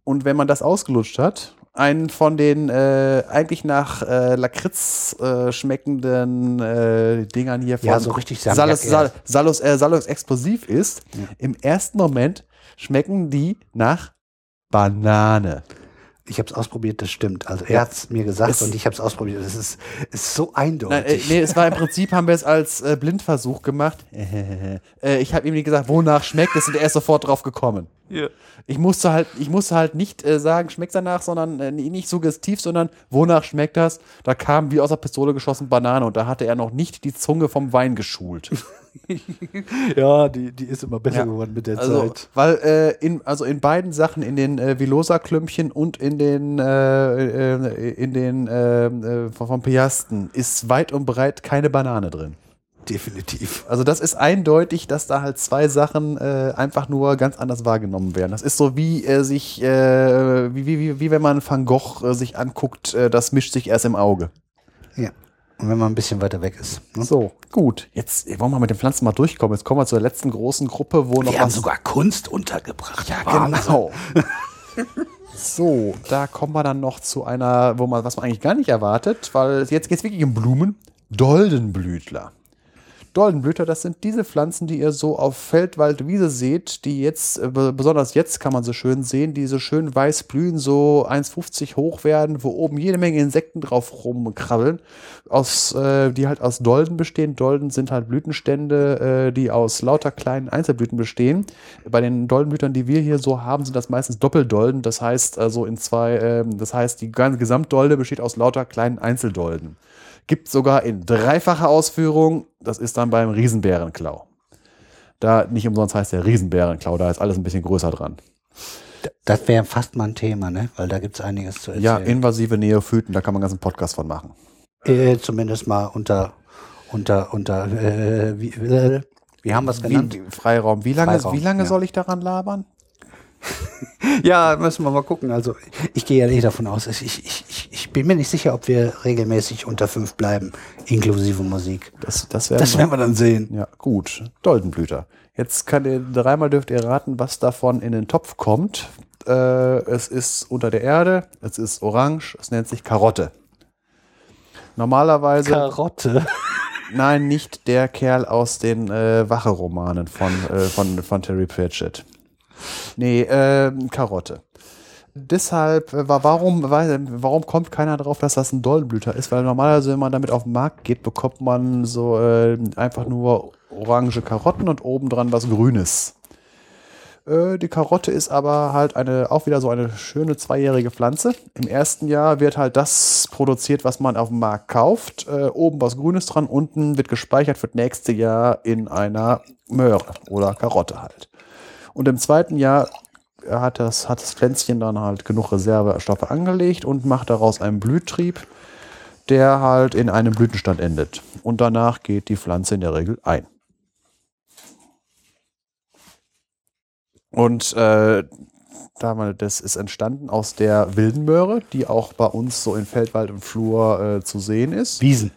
und wenn man das ausgelutscht hat, einen von den äh, eigentlich nach äh, Lakritz äh, schmeckenden äh, Dingern hier von Ja, so richtig Salmiak Salos, Sal, erst. Salos, äh, Salos Explosiv ist, im ersten Moment schmecken die nach Banane. Ich habe es ausprobiert, das stimmt. Also er hat's mir gesagt Es- und ich habe es ausprobiert. Das ist, ist so eindeutig. Nein, äh, nee, es war im Prinzip, haben wir es als äh, Blindversuch gemacht. äh, ich habe ihm nicht gesagt, wonach schmeckt es und er ist sofort drauf gekommen. Ich musste halt, ich musste halt nicht äh, sagen, schmeckt danach, sondern äh, nicht suggestiv, sondern wonach schmeckt das? Da kam wie aus der Pistole geschossen Banane und da hatte er noch nicht die Zunge vom Wein geschult. Ja, die, die ist immer besser Ja. geworden mit der Also, Zeit. weil äh, in, also in beiden Sachen, in den äh, Vilosa-Klümpchen und in den, äh, äh, in den äh, äh, von, von Piasten, ist weit und breit keine Banane drin. Definitiv. Also das ist eindeutig, dass da halt zwei Sachen äh, einfach nur ganz anders wahrgenommen werden. Das ist so wie äh, sich, äh, wie, wie, wie, wie wenn man Van Gogh äh, sich anguckt, äh, das mischt sich erst im Auge. Ja. Und wenn man ein bisschen weiter weg ist. Ne? So, gut. Jetzt wollen wir mit den Pflanzen mal durchkommen. Jetzt kommen wir zur letzten großen Gruppe, wo noch Wir haben sogar Kunst untergebracht. ja, Wahnsinn. genau. so, da kommen wir dann noch zu einer, wo man, was man eigentlich gar nicht erwartet, weil jetzt geht es wirklich um Blumen. Doldenblütler. Doldenblüter, das sind diese Pflanzen, die ihr so auf Feld, Wald, Wiese seht, die jetzt, äh, be- besonders jetzt kann man sie schön sehen, die so schön weiß blühen, so 1,50 hoch werden, wo oben jede Menge Insekten drauf rumkrabbeln, aus, äh, die halt aus Dolden bestehen. Dolden sind halt Blütenstände, äh, die aus lauter kleinen Einzelblüten bestehen. Bei den Doldenblütern, die wir hier so haben, sind das meistens Doppeldolden, das heißt also in zwei, ähm, das heißt die ganze Gesamtdolde besteht aus lauter kleinen Einzeldolden. Gibt sogar in dreifacher Ausführung. Das ist dann beim Riesenbärenklau. Da nicht umsonst heißt der Riesenbärenklau, da ist alles ein bisschen größer dran. Das wäre fast mal ein Thema, ne? Weil da gibt's einiges zu Ja, erzählen. invasive Neophyten, da kann man einen ganzen Podcast von machen. äh, zumindest mal unter, unter, unter, äh, wie, äh, wie haben wir es genannt? Wie, Freiraum. Wie lange, Freiraum, wie lange ja. soll ich daran labern? Ja, müssen wir mal gucken. Also ich gehe ja eh davon aus, ich, ich, ich, ich bin mir nicht sicher, ob wir regelmäßig unter fünf bleiben, inklusive Musik. Das, das wäre Das werden wir dann sehen. Ja, gut. Doldenblüter. Jetzt kann ihr, dreimal dürft ihr raten, was davon in den Topf kommt. Äh, es ist unter der Erde, es ist orange, es nennt sich Karotte. Normalerweise, Karotte. nein, nicht der Kerl aus den äh, Wache-Romanen von, äh, von, von Terry Pratchett. Nee, ähm, Karotte. Deshalb, äh, wa- warum, warum kommt keiner drauf, dass das ein Doldenblüter ist? Weil normalerweise, wenn man damit auf den Markt geht, bekommt man so äh, einfach nur orange Karotten und obendran was Grünes. Äh, die Karotte ist aber halt eine, auch wieder so eine schöne zweijährige Pflanze. Im ersten Jahr wird halt das produziert, was man auf dem Markt kauft. Äh, oben was Grünes dran, unten wird gespeichert für das nächste Jahr in einer Möhre oder Karotte halt. Und im zweiten Jahr hat das, hat das Pflänzchen dann halt genug Reservestoffe angelegt und macht daraus einen Blühtrieb, der halt in einem Blütenstand endet. Und danach geht die Pflanze in der Regel ein. Und äh, das ist entstanden aus der wilden Möhre, die auch bei uns so in Feldwald und Flur äh, zu sehen ist. Wiesen.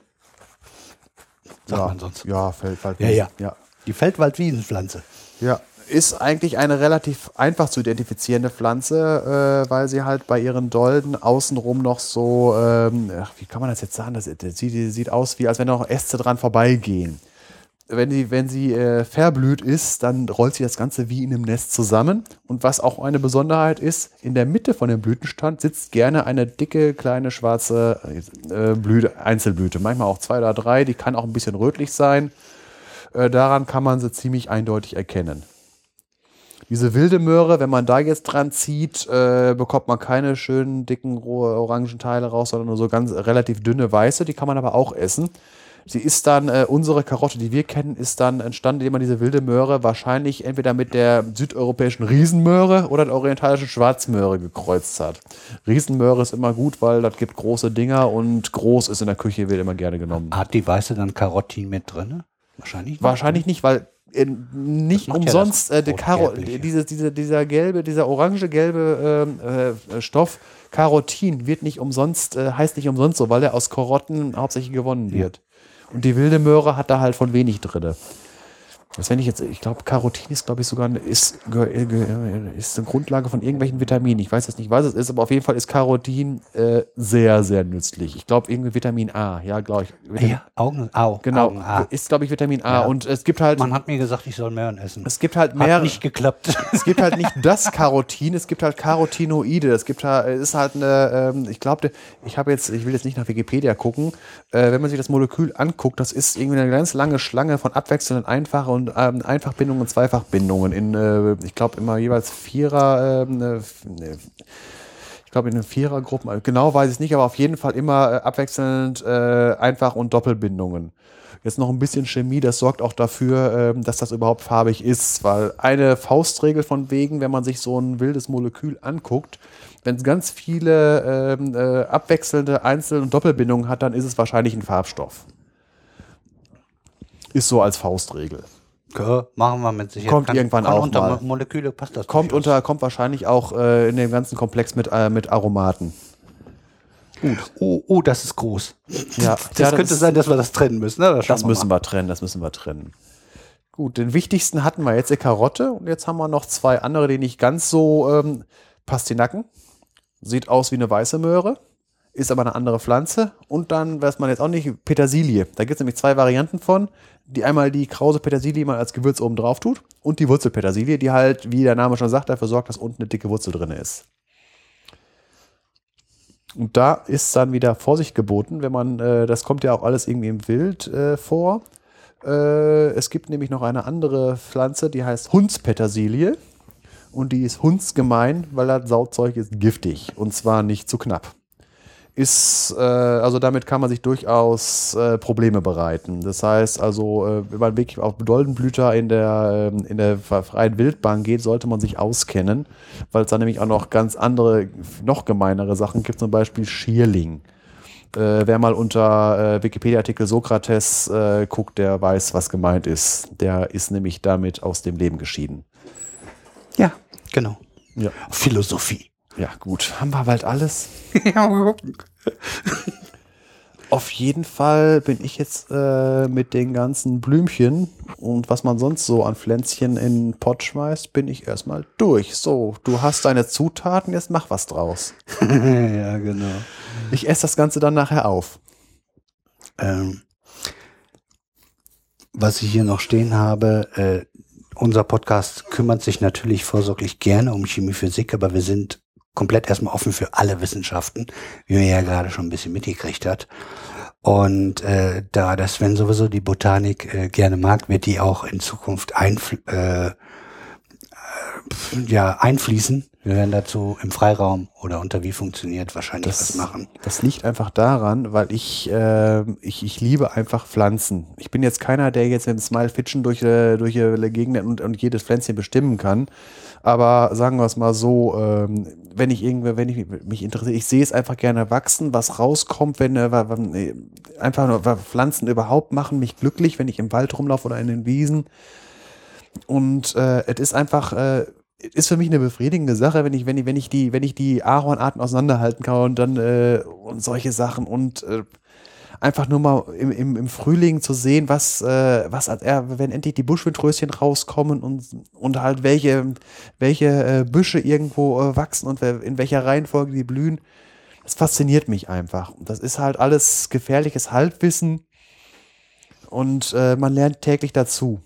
Sagt ja, man sonst. Ja, Feldwald. Ja, ja. ja. Die Feldwald-Wiesenpflanze. Ja, ist eigentlich eine relativ einfach zu identifizierende Pflanze, äh, weil sie halt bei ihren Dolden außenrum noch so, ähm, ach, wie kann man das jetzt sagen? Das, das sieht, die sieht aus, wie als wenn noch Äste dran vorbeigehen. Wenn, die, wenn sie äh, verblüht ist, dann rollt sie das Ganze wie in einem Nest zusammen. Und was auch eine Besonderheit ist, in der Mitte von dem Blütenstand sitzt gerne eine dicke, kleine, schwarze äh, Blüte, Einzelblüte. Manchmal auch zwei oder drei. Die kann auch ein bisschen rötlich sein. Äh, daran kann man sie ziemlich eindeutig erkennen. Diese wilde Möhre, wenn man da jetzt dran zieht, äh, bekommt man keine schönen, dicken, rohe, orangen Teile raus, sondern nur so ganz relativ dünne weiße. Die kann man aber auch essen. Sie ist dann, äh, unsere Karotte, die wir kennen, ist dann entstanden, indem man diese wilde Möhre wahrscheinlich entweder mit der südeuropäischen Riesenmöhre oder der orientalischen Schwarzmöhre gekreuzt hat. Riesenmöhre ist immer gut, weil das gibt große Dinger und groß ist in der Küche, wird immer gerne genommen. Hat die Weiße dann Karotin mit drin? Wahrscheinlich nicht. Wahrscheinlich nicht, weil nicht ja umsonst das äh, der Karo Rot-Gelbliche. diese, diese, dieser gelbe, dieser orange-gelbe ähm, äh, Stoff Karotin wird nicht umsonst, äh, heißt nicht umsonst so, weil er aus Karotten hauptsächlich gewonnen wird. Und die wilde Möhre hat da halt von wenig drinne. Das wenn ich jetzt, ich glaube, Karotin ist, glaube ich, sogar eine, ist, ge- ge- ist eine Grundlage von irgendwelchen Vitaminen. Ich weiß jetzt nicht, was es ist, aber auf jeden Fall ist Karotin äh, sehr, sehr nützlich. Ich glaube, irgendwie Vitamin A, ja, glaube ich. Vitamin, Ja, Augen, Au, Genau, Augen, ah. ist, glaube ich, Vitamin A. Ja. Und es gibt halt, Man hat mir gesagt, ich soll Möhren essen. es gibt halt Hat mehr, nicht geklappt. es gibt halt nicht das Carotin, es gibt halt Carotinoide. Es gibt halt, es ist halt eine, ähm, ich glaube, ich habe jetzt, ich will jetzt nicht nach Wikipedia gucken, äh, wenn man sich das Molekül anguckt, das ist irgendwie eine ganz lange Schlange von abwechselnden Einfach- und ähm, Einfachbindungen und Zweifachbindungen in, äh, ich glaube, immer jeweils Vierer, ähm, ne, ich glaube in den Vierergruppen, genau weiß ich nicht, aber auf jeden Fall immer äh, abwechselnd äh, Einfach- und Doppelbindungen. Jetzt noch ein bisschen Chemie, das sorgt auch dafür, ähm, dass das überhaupt farbig ist, weil eine Faustregel von wegen, wenn man sich so ein wildes Molekül anguckt, wenn es ganz viele ähm, äh, abwechselnde Einzel- und Doppelbindungen hat, dann ist es wahrscheinlich ein Farbstoff. Ist so als Faustregel. Ja, machen wir mit Sicherheit. Kommt irgendwann auch unter mal. Mo- Moleküle passt das. Kommt unter, kommt wahrscheinlich auch äh, in dem ganzen Komplex mit, äh, mit Aromaten. Oh, oh, das ist groß. Ja, Das ja, könnte ist- sein, dass wir das trennen müssen. Ne? Das müssen wir trennen, das müssen wir trennen. Gut, den wichtigsten hatten wir jetzt die Karotte und jetzt haben wir noch zwei andere, die nicht ganz so ähm, Pastinaken. Sieht aus wie eine weiße Möhre, ist aber eine andere Pflanze. Und dann, weiß man jetzt auch nicht, Petersilie. Da gibt es nämlich zwei Varianten von. Die einmal die krause Petersilie, man als Gewürz oben drauf tut, und die Wurzelpetersilie, die halt, wie der Name schon sagt, dafür sorgt, dass unten eine dicke Wurzel drin ist. Und da ist dann wieder Vorsicht geboten, wenn man, äh, das kommt ja auch alles irgendwie im Wild äh, vor. Äh, es gibt nämlich noch eine andere Pflanze, die heißt Hundspetersilie. Und die ist hundsgemein, weil das Sauzeug ist giftig. Und zwar nicht zu knapp. Ist, äh, also damit kann man sich durchaus äh, Probleme bereiten. Das heißt also, äh, wenn man wirklich auf Doldenblüter in der, ähm, in der freien Wildbahn geht, sollte man sich auskennen, weil es da nämlich auch noch ganz andere, noch gemeinere Sachen gibt, zum Beispiel Schierling. Äh, wer mal unter äh, Wikipedia-Artikel Sokrates äh, guckt, der weiß, was gemeint ist. Der ist nämlich damit aus dem Leben geschieden. Ja, genau. Ja. Philosophie. Ja, gut. Haben wir bald alles? ja, mal gucken. Auf jeden Fall bin ich jetzt äh, mit den ganzen Blümchen und was man sonst so an Pflänzchen in den Pott schmeißt, bin ich erstmal durch. So, du hast deine Zutaten, jetzt mach was draus. ja, genau. Ich esse das Ganze dann nachher auf. Ähm, was ich hier noch stehen habe, äh, unser Podcast kümmert sich natürlich vorsorglich gerne um Chemie, Physik, aber wir sind komplett erstmal offen für alle Wissenschaften, wie man ja gerade schon ein bisschen mitgekriegt hat. Und äh, da das Sven sowieso die Botanik äh, gerne mag, wird die auch in Zukunft einfl äh, ja, einfließen. Wir werden dazu im Freiraum oder unter wie funktioniert wahrscheinlich Das- was machen. Das liegt einfach daran, weil ich, äh, ich, ich liebe einfach Pflanzen. Ich bin jetzt keiner, der jetzt mit dem Smile Fitchen durch, äh, durch die Gegend und, und jedes Pflänzchen bestimmen kann. Aber sagen wir es mal so, ähm, wenn ich irgendwie, wenn ich mich interessiere, ich sehe es einfach gerne wachsen, was rauskommt, wenn äh, einfach nur Pflanzen überhaupt machen mich glücklich, wenn ich im Wald rumlaufe oder in den Wiesen. Und äh, es ist einfach, äh, ist für mich eine befriedigende Sache, wenn ich, wenn ich, wenn ich die, wenn ich die Ahornarten auseinanderhalten kann und dann äh, und solche Sachen und äh, einfach nur mal im, im, im Frühling zu sehen, was, äh, was als er, wenn endlich die Buschwindröschen rauskommen und, und halt welche, welche äh, Büsche irgendwo äh, wachsen und in welcher Reihenfolge die blühen. Das fasziniert mich einfach. Das ist halt alles gefährliches Halbwissen und äh, man lernt täglich dazu.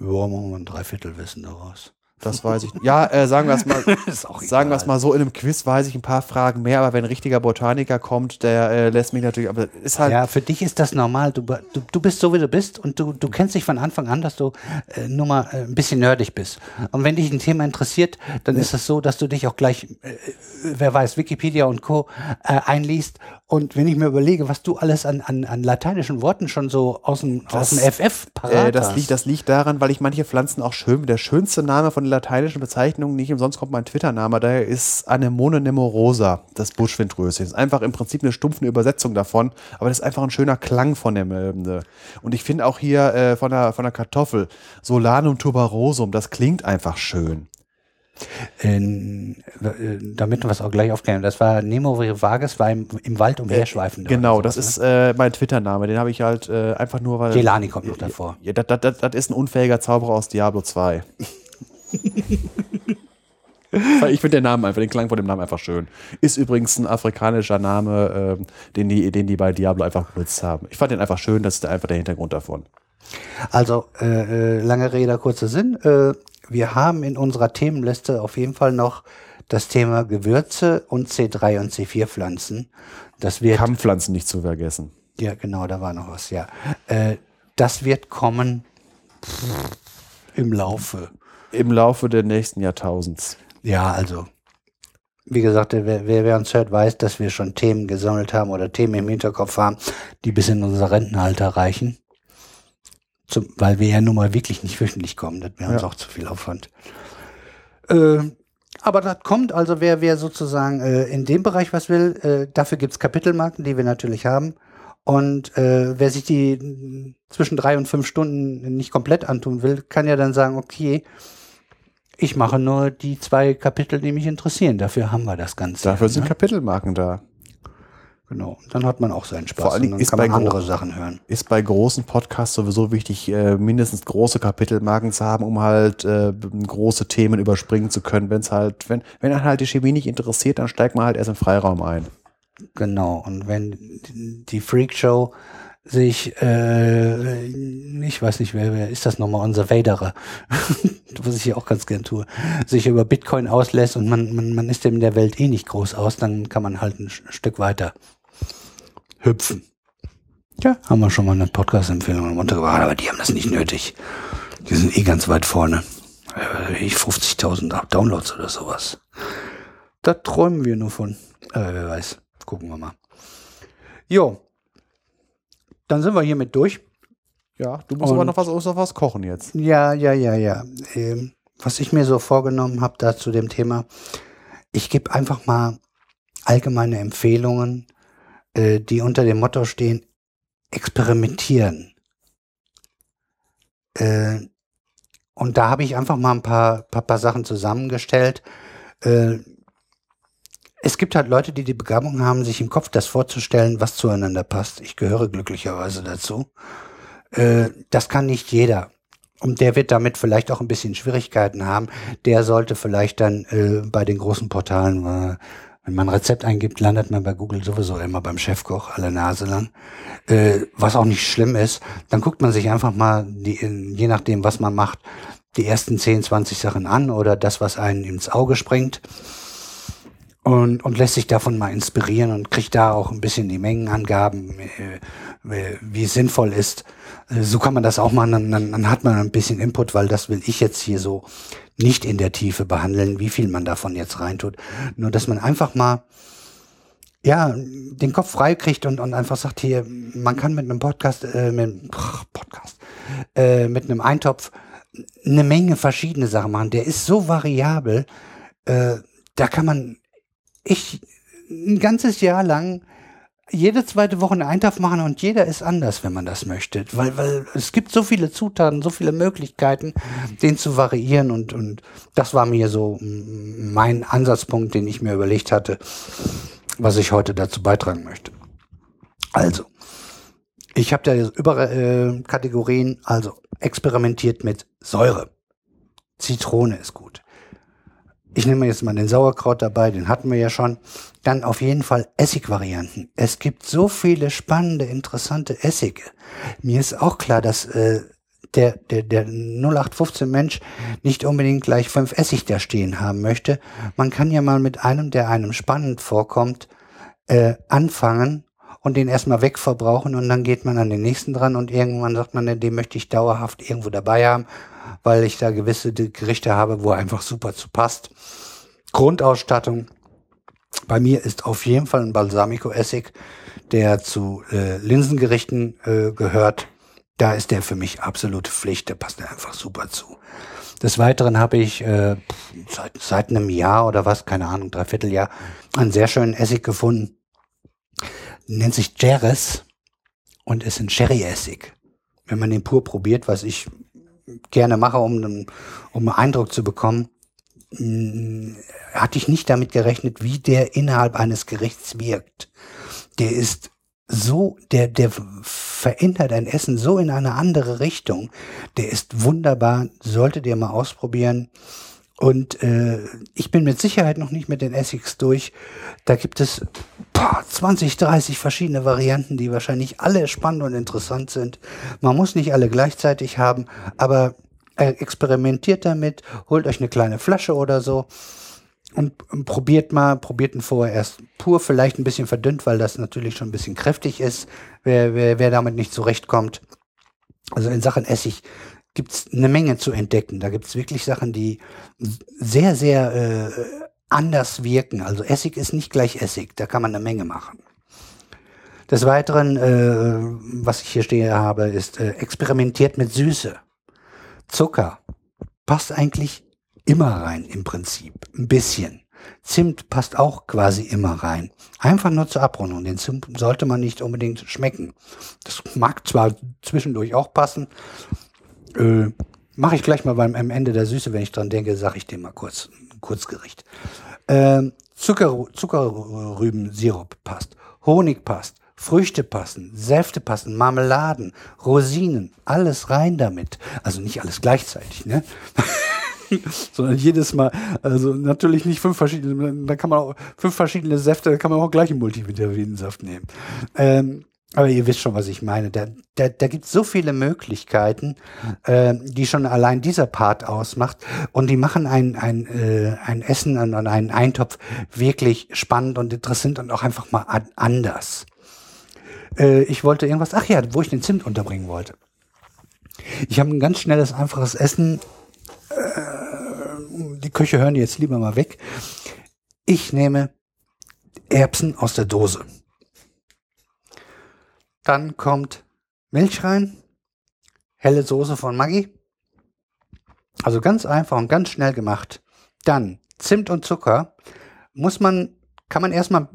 Ja, machen wir ein Dreiviertelwissen daraus. Das weiß ich. Ja, äh, sagen wir es mal. Sagen wir es mal so, in einem Quiz weiß ich ein paar Fragen mehr, aber wenn ein richtiger Botaniker kommt, der äh, lässt mich natürlich, aber ist halt, Ja, für dich ist das normal. Du, du, du bist so, wie du bist und du, du kennst dich von Anfang an, dass du äh, nur mal äh, ein bisschen nerdig bist. Und wenn dich ein Thema interessiert, dann ist es so, dass du dich auch gleich, äh, wer weiß, Wikipedia und Co. Äh, einliest. Und wenn ich mir überlege, was du alles an, an, an lateinischen Worten schon so aus dem, aus dem FF parat äh, das, hast. liegt, das liegt daran, weil ich manche Pflanzen auch schön, der schönste Name von den lateinischen Bezeichnungen, nicht umsonst kommt mein Twitter-Name, daher ist Anemone nemorosa, das Buschwindröschen. Ist einfach im Prinzip eine stumpfe Übersetzung davon, aber das ist einfach ein schöner Klang von dem. äh, Und ich finde auch hier äh, von, der, von der Kartoffel, Solanum tuberosum, das klingt einfach schön. In, äh, damit wir es auch gleich aufklären. Das war Nemo Vages, war im, im Wald umherschweifend. Genau, oder das sowas, ist äh, mein Twitter-Name. Den habe ich halt äh, einfach nur, weil. ne? Gelani kommt noch davor. Ja, das, das, das, das ist ein unfähiger Zauberer aus Diablo 2. ich finde den Namen einfach, den Klang von dem Namen einfach schön. Ist übrigens ein afrikanischer Name, ähm, den, die, den die bei Diablo einfach benutzt haben. Ich fand den einfach schön, das ist einfach der Hintergrund davon. Also, äh, äh, lange Rede, kurzer Sinn. Äh, wir haben in unserer Themenliste auf jeden Fall noch das Thema Gewürze und C3 und C4 Pflanzen. Das wird, Kampfpflanzen nicht zu vergessen. ja genau, da war noch was, ja. Äh, das wird kommen im Laufe. Im Laufe der nächsten Jahrtausends. Ja, also, wie gesagt, wer, wer uns hört, weiß, dass wir schon Themen gesammelt haben oder Themen im Hinterkopf haben, die bis in unser Rentenalter reichen. Zum, weil wir ja nun mal wirklich nicht wöchentlich kommen. Das wäre uns Ja. auch zu viel Aufwand. Äh, aber das kommt, also wer, wer sozusagen äh, in dem Bereich was will, äh, dafür gibt's Kapitelmarken, die wir natürlich haben. Und äh, wer sich die zwischen drei und fünf Stunden nicht komplett antun will, kann ja dann sagen, okay, ich mache nur die zwei Kapitel, die mich interessieren. Dafür haben wir das Ganze. Dafür sind ne? Kapitelmarken da. Genau. Dann hat man auch seinen Spaß. Vor allen und dann ist kann bei man andere Sachen hören. Ist bei großen Podcasts sowieso wichtig, äh, mindestens große Kapitelmarken zu haben, um halt äh, große Themen überspringen zu können. Wenn es halt, wenn, wenn halt die Chemie nicht interessiert, dann steigt man halt erst im Freiraum ein. Genau. Und wenn die Freakshow sich, äh, ich weiß nicht, wer, wer ist das nochmal, unser Vaderer, was ich hier auch ganz gern tue, sich über Bitcoin auslässt und man, man, man ist dem in der Welt eh nicht groß aus, dann kann man halt ein Stück weiter hüpfen. Ja, haben wir schon mal eine Podcast-Empfehlung runtergebracht, aber die haben das nicht nötig. Die sind eh ganz weit vorne. Äh, Ich 50.000 Downloads oder sowas. Da träumen wir nur von. Aber wer weiß. Gucken wir mal. Jo. Dann sind wir hiermit durch. Ja, du musst Und- aber noch was, noch was kochen jetzt. Ja, ja, ja, ja. Ähm, was ich mir so vorgenommen habe da zu dem Thema, ich gebe einfach mal allgemeine Empfehlungen, äh, die unter dem Motto stehen, experimentieren. Äh, und da habe ich einfach mal ein paar, paar, paar Sachen zusammengestellt. Äh, es gibt halt Leute, die die Begabung haben, sich im Kopf das vorzustellen, was zueinander passt. Ich gehöre glücklicherweise dazu. Äh, das kann nicht jeder. Und der wird damit vielleicht auch ein bisschen Schwierigkeiten haben. Der sollte vielleicht dann äh, bei den großen Portalen, wenn man ein Rezept eingibt, landet man bei Google sowieso immer beim Chefkoch alle Nase lang. Äh, was auch nicht schlimm ist. Dann guckt man sich einfach mal, die, je nachdem, was man macht, die ersten 10, 20 Sachen an oder das, was einen ins Auge springt und, und lässt sich davon mal inspirieren und kriegt da auch ein bisschen die Mengenangaben, äh, wie es sinnvoll ist. Äh, so kann man das auch machen, dann, dann, dann hat man ein bisschen Input, weil das will ich jetzt hier so nicht in der Tiefe behandeln, wie viel man davon jetzt reintut. Nur, dass man einfach mal ja, den Kopf frei kriegt und, und einfach sagt hier, man kann mit einem Podcast, äh, mit, Podcast, äh, mit einem Eintopf eine Menge verschiedene Sachen machen. Der ist so variabel, äh, da kann man ich ein ganzes Jahr lang jede zweite Woche einen Eintopf machen und jeder ist anders, wenn man das möchte. Weil, weil es gibt so viele Zutaten, so viele Möglichkeiten, den zu variieren und, und das war mir so mein Ansatzpunkt, den ich mir überlegt hatte, was ich heute dazu beitragen möchte. Also, ich habe da über äh, Kategorien, also experimentiert mit Säure. Zitrone ist gut. Ich nehme jetzt mal den Sauerkraut dabei, den hatten wir ja schon. Dann auf jeden Fall Essigvarianten. Es gibt so viele spannende, interessante Essige. Mir ist auch klar, dass äh, der, der, der 0815 Mensch nicht unbedingt gleich fünf Essig da stehen haben möchte. Man kann ja mal mit einem, der einem spannend vorkommt, äh, anfangen und den erstmal wegverbrauchen und dann geht man an den nächsten dran und irgendwann sagt man, den möchte ich dauerhaft irgendwo dabei haben weil ich da gewisse Gerichte habe, wo er einfach super zu passt. Grundausstattung. Bei mir ist auf jeden Fall ein Balsamico-Essig, der zu äh, Linsengerichten äh, gehört. Da ist der für mich absolute Pflicht, der passt einfach super zu. Des Weiteren habe ich äh, seit, seit einem Jahr oder was, keine Ahnung, dreiviertel Jahr, einen sehr schönen Essig gefunden. Nennt sich Jerez und ist ein Sherry-Essig. Wenn man den pur probiert, was ich gerne mache, um, um einen Eindruck zu bekommen, hm, hatte ich nicht damit gerechnet, wie der innerhalb eines Gerichts wirkt. Der ist so, der, der verändert ein Essen so in eine andere Richtung. Der ist wunderbar, solltet ihr mal ausprobieren. Und äh, ich bin mit Sicherheit noch nicht mit den Essigs durch. Da gibt es boah, 20, 30 verschiedene Varianten, die wahrscheinlich alle spannend und interessant sind. Man muss nicht alle gleichzeitig haben, aber experimentiert damit, holt euch eine kleine Flasche oder so und, und probiert mal, probiert ihn vorher erst pur, vielleicht ein bisschen verdünnt, weil das natürlich schon ein bisschen kräftig ist, wer, wer, wer damit nicht zurechtkommt. Also in Sachen Essig gibt's eine Menge zu entdecken. Da gibt's wirklich Sachen, die sehr, sehr äh, anders wirken. Also Essig ist nicht gleich Essig, da kann man eine Menge machen. Des Weiteren, äh, was ich hier stehe habe, ist äh, experimentiert mit Süße. Zucker passt eigentlich immer rein im Prinzip, ein bisschen. Zimt passt auch quasi immer rein. Einfach nur zur Abrundung. Den Zimt sollte man nicht unbedingt schmecken. Das mag zwar zwischendurch auch passen, äh, Mache ich gleich mal beim Ende der Süße, wenn ich dran denke, sage ich dir mal kurz, Kurzgericht. Ähm, Zucker, Zuckerrübensirup passt, Honig passt, Früchte passen, Säfte passen, Marmeladen, Rosinen, alles rein damit. Also nicht alles gleichzeitig, ne? sondern jedes Mal, also natürlich nicht fünf verschiedene, da kann man auch fünf verschiedene Säfte, da kann man auch gleich einen Multivitaminsaft nehmen. Ähm, aber ihr wisst schon, was ich meine. Da, da, da gibt es so viele Möglichkeiten, äh, die schon allein dieser Part ausmacht. Und die machen ein, ein, äh, ein Essen und einen Eintopf wirklich spannend und interessant und auch einfach mal anders. Äh, ich wollte irgendwas, ach ja, wo ich den Zimt unterbringen wollte. Ich habe ein ganz schnelles, einfaches Essen. Äh, die Köche hören jetzt lieber mal weg. Ich nehme Erbsen aus der Dose. Dann kommt Milch rein, helle Soße von Maggi. Also ganz einfach und ganz schnell gemacht. Dann Zimt und Zucker. Muss man, kann man erstmal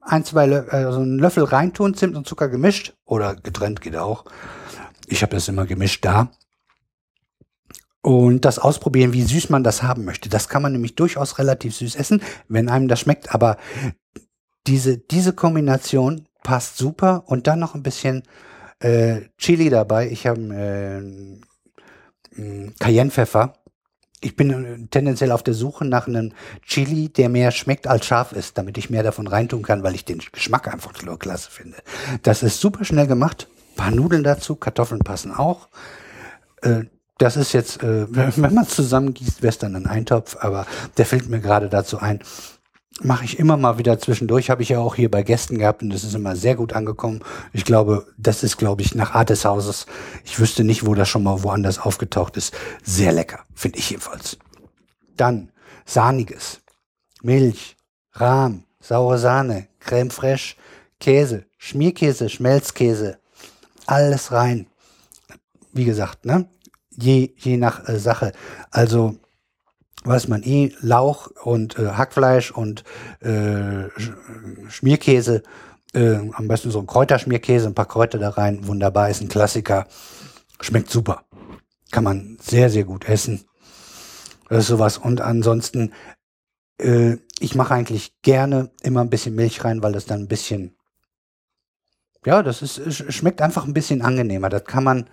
ein, zwei, also einen Löffel reintun, Zimt und Zucker gemischt oder getrennt geht auch. Ich habe das immer gemischt da. Und das ausprobieren, wie süß man das haben möchte. Das kann man nämlich durchaus relativ süß essen, wenn einem das schmeckt. Aber diese, diese Kombination passt super. Und dann noch ein bisschen äh, Chili dabei. Ich habe äh, Cayennepfeffer. Ich bin äh, tendenziell auf der Suche nach einem Chili, der mehr schmeckt als scharf ist, damit ich mehr davon reintun kann, weil ich den Geschmack einfach nur klasse finde. Das ist super schnell gemacht. Ein paar Nudeln dazu, Kartoffeln passen auch. Äh, das ist jetzt, äh, wenn man zusammengießt, wäre es dann ein Eintopf, aber der fällt mir gerade dazu ein. Mache ich immer mal wieder zwischendurch, habe ich ja auch hier bei Gästen gehabt und das ist immer sehr gut angekommen. Ich glaube, das ist, glaube ich, nach Art des Hauses. Ich wüsste nicht, wo das schon mal woanders aufgetaucht ist. Sehr lecker, finde ich jedenfalls. Dann Sahniges, Milch, Rahm, saure Sahne, Creme fraiche, Käse, Schmierkäse, Schmelzkäse, alles rein. Wie gesagt, ne? Je, je nach äh, Sache. Also, weiß man eh, Lauch und äh, Hackfleisch und äh, Schmierkäse, äh, am besten so ein Kräuterschmierkäse, ein paar Kräuter da rein, wunderbar, ist ein Klassiker. Schmeckt super. Kann man sehr, sehr gut essen. Das ist sowas. Und ansonsten, äh, ich mache eigentlich gerne immer ein bisschen Milch rein, weil das dann ein bisschen ja, das ist, schmeckt einfach ein bisschen angenehmer. Das kann man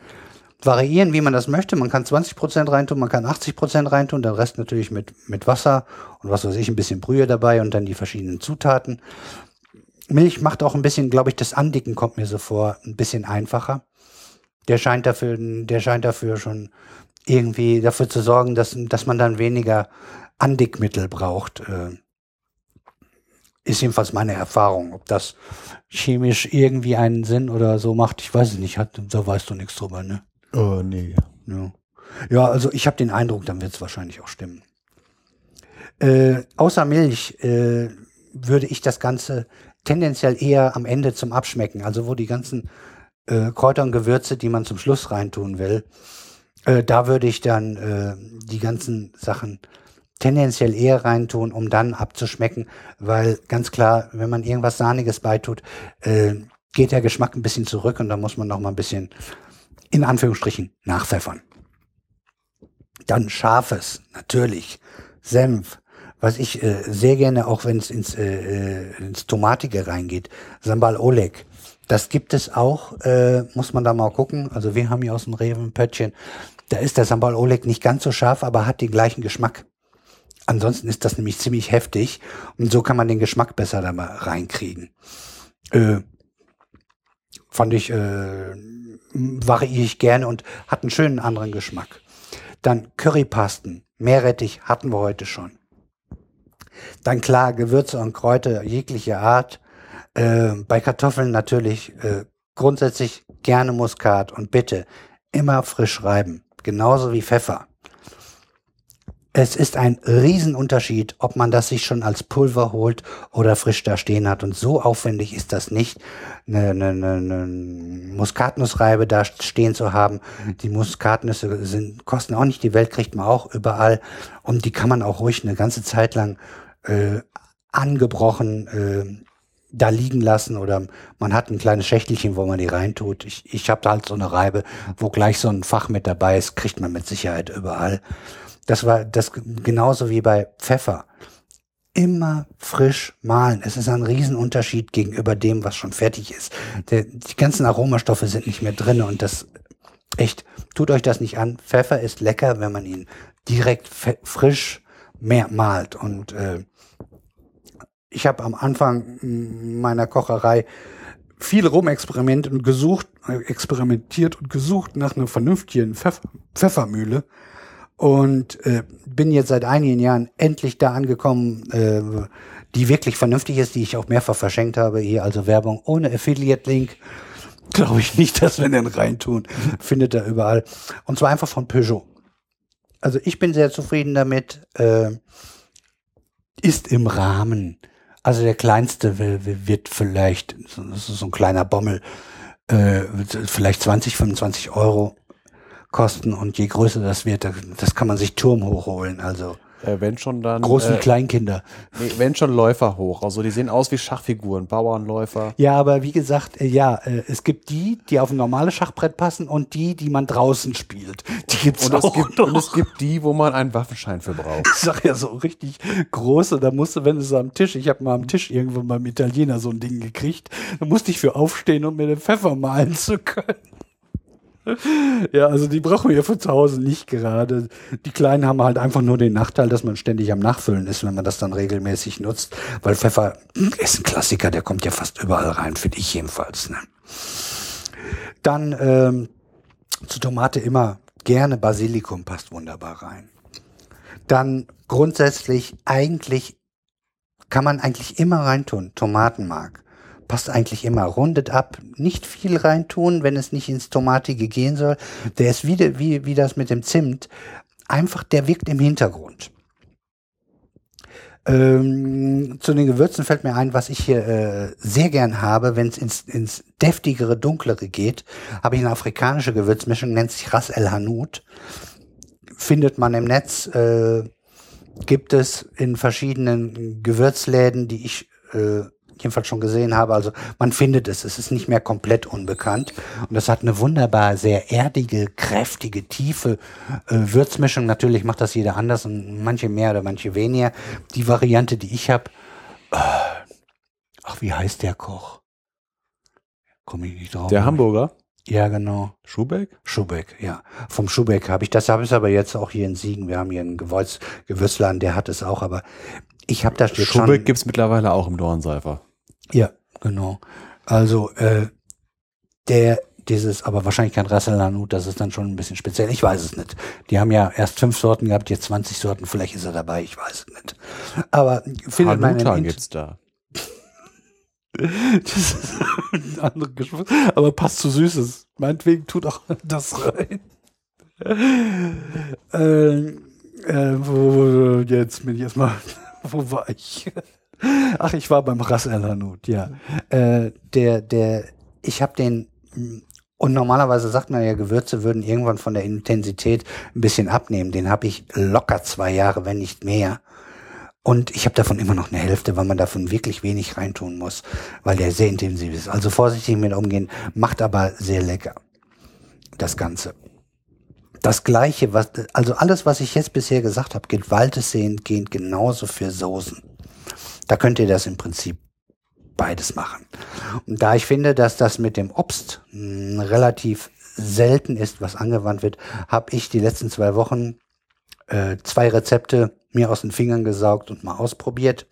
variieren, wie man das möchte. Man kann 20 Prozent reintun, man kann 80 Prozent reintun, den Rest natürlich mit, mit Wasser und was weiß ich, ein bisschen Brühe dabei und dann die verschiedenen Zutaten. Milch macht auch ein bisschen, glaube ich, das Andicken kommt mir so vor, ein bisschen einfacher. Der scheint dafür, der scheint dafür schon irgendwie dafür zu sorgen, dass, dass man dann weniger Andickmittel braucht. Äh, ist jedenfalls meine Erfahrung. Ob das chemisch irgendwie einen Sinn oder so macht, ich weiß es nicht. Hat, da weißt du nichts drüber, ne? Oh, nee. Ja, ja also ich habe den Eindruck, dann wird es wahrscheinlich auch stimmen. Äh, außer Milch äh, würde ich das Ganze tendenziell eher am Ende zum Abschmecken, also wo die ganzen äh, Kräuter und Gewürze, die man zum Schluss reintun will, äh, da würde ich dann äh, die ganzen Sachen tendenziell eher reintun, um dann abzuschmecken, weil ganz klar, wenn man irgendwas Sahniges beitut, geht der Geschmack ein bisschen zurück und da muss man noch mal ein bisschen in Anführungsstrichen nachpfeffern. Dann scharfes, natürlich, Senf, was ich äh, sehr gerne, auch wenn es ins, äh, äh, ins Tomatige reingeht, Sambal Oleg. Das gibt es auch, äh, muss man da mal gucken. Also wir haben hier aus dem Reven Pöttchen, da ist der Sambal Oleg nicht ganz so scharf, aber hat den gleichen Geschmack. Ansonsten ist das nämlich ziemlich heftig und so kann man den Geschmack besser da mal reinkriegen. Äh, fand ich, äh, variiere ich gerne und hat einen schönen anderen Geschmack. Dann Currypasten, Meerrettich hatten wir heute schon. Dann klar, Gewürze und Kräuter jeglicher Art. Äh, bei Kartoffeln natürlich äh, grundsätzlich gerne Muskat und bitte immer frisch reiben. Genauso wie Pfeffer. Es ist ein Riesenunterschied, ob man das sich schon als Pulver holt oder frisch da stehen hat. Und so aufwendig ist das nicht, eine, eine, eine Muskatnussreibe da stehen zu haben. Die Muskatnüsse sind, kosten auch nicht die Welt, kriegt man auch überall. Und die kann man auch ruhig eine ganze Zeit lang äh, angebrochen äh, da liegen lassen oder man hat ein kleines Schächtelchen, wo man die reintut. Ich, ich habe da halt so eine Reibe, wo gleich so ein Fach mit dabei ist, kriegt man mit Sicherheit überall. Das war das genauso wie bei Pfeffer. Immer frisch mahlen. Es ist ein Riesenunterschied gegenüber dem, was schon fertig ist. Der, die ganzen Aromastoffe sind nicht mehr drin und das echt, tut euch das nicht an. Pfeffer ist lecker, wenn man ihn direkt frisch mehr malt. Und äh, ich habe am Anfang meiner Kocherei viel rumexperimentiert und gesucht, experimentiert und gesucht nach einer vernünftigen Pfeffer, Pfeffermühle und äh, bin jetzt seit einigen Jahren endlich da angekommen, äh, die wirklich vernünftig ist, die ich auch mehrfach verschenkt habe. Hier also Werbung ohne Affiliate-Link. Glaube ich nicht, dass wir den reintun. Findet er überall. Und zwar einfach von Peugeot. Also ich bin sehr zufrieden damit. Äh, ist im Rahmen. Also der kleinste wird vielleicht, das ist so ein kleiner Bommel, äh, vielleicht 20, 25 Euro kosten und je größer das wird, das kann man sich Turm hochholen. Also äh, wenn schon dann. Großen äh, Kleinkinder. Nee, wenn schon Läufer hoch. Also die sehen aus wie Schachfiguren, Bauernläufer. Ja, aber wie gesagt, äh, ja, äh, es gibt die, die auf ein normales Schachbrett passen und die, die man draußen spielt. Die gibt's und auch. Es gibt, und es gibt die, wo man einen Waffenschein für braucht. Ich sag ja so richtig große, da musst du, wenn so am Tisch, ich habe mal am Tisch irgendwo beim Italiener so ein Ding gekriegt, da musste ich für aufstehen, um mir den Pfeffer malen zu können. Ja, also die brauchen wir von zu Hause nicht gerade. Die Kleinen haben halt einfach nur den Nachteil, dass man ständig am Nachfüllen ist, wenn man das dann regelmäßig nutzt. Weil Pfeffer ist ein Klassiker, der kommt ja fast überall rein, finde ich jedenfalls. Ne? Dann ähm, zu Tomate immer gerne Basilikum passt wunderbar rein. Dann grundsätzlich eigentlich kann man eigentlich immer reintun. Tomatenmark passt eigentlich immer. Rundet ab, nicht viel reintun, wenn es nicht ins Tomatige gehen soll. Der ist wieder wie, wie das mit dem Zimt. Einfach, der wirkt im Hintergrund. Ähm, zu den Gewürzen fällt mir ein, was ich hier äh, sehr gern habe, wenn es ins, ins deftigere, dunklere geht, habe ich eine afrikanische Gewürzmischung, nennt sich Ras El Hanout. Findet man im Netz, äh, gibt es in verschiedenen Gewürzläden, die ich äh, jedenfalls schon gesehen habe. Also man findet es, es ist nicht mehr komplett unbekannt. Und das hat eine wunderbar sehr erdige, kräftige, tiefe äh, Würzmischung. Natürlich macht das jeder anders und manche mehr oder manche weniger. Die Variante, die ich habe, äh, ach, wie heißt der Koch? Komme ich nicht drauf. Der Hamburger? Ja, genau. Schubeck? Schubeck, ja. Vom Schubeck habe ich das, habe ich aber jetzt auch hier in Siegen. Wir haben hier einen Gewürz, Gewürzladen, der hat es auch, aber ich habe das jetzt Schubeck schon. gibt's mittlerweile auch im Dornseifer. Ja, genau. Also äh, der dieses, aber wahrscheinlich kein Rasselanut, das ist dann schon ein bisschen speziell. Ich weiß es nicht. Die haben ja erst fünf Sorten gehabt, jetzt 20 Sorten, vielleicht ist er dabei, ich weiß es nicht. Aber findet man Hanuta in gibt's da. das ist ein anderer Geschmack, aber passt zu Süßes. Meinetwegen tut auch das rein. ähm, äh, wo, jetzt bin ich erstmal, wo war ich? Ach, ich war beim Ras El Hanout, ja. Äh, der, der, ich habe den, und normalerweise sagt man ja, Gewürze würden irgendwann von der Intensität ein bisschen abnehmen. Den habe ich locker zwei Jahre, wenn nicht mehr. Und ich habe davon immer noch eine Hälfte, weil man davon wirklich wenig reintun muss, weil der sehr intensiv ist. Also vorsichtig mit umgehen, macht aber sehr lecker. Das Ganze. Das Gleiche, was, also alles, was ich jetzt bisher gesagt habe, weitestgehend gehend genauso für Soßen. Da könnt ihr das im Prinzip beides machen. Und da ich finde, dass das mit dem Obst mh, relativ selten ist, was angewandt wird, habe ich die letzten zwei Wochen äh, zwei Rezepte mir aus den Fingern gesaugt und mal ausprobiert.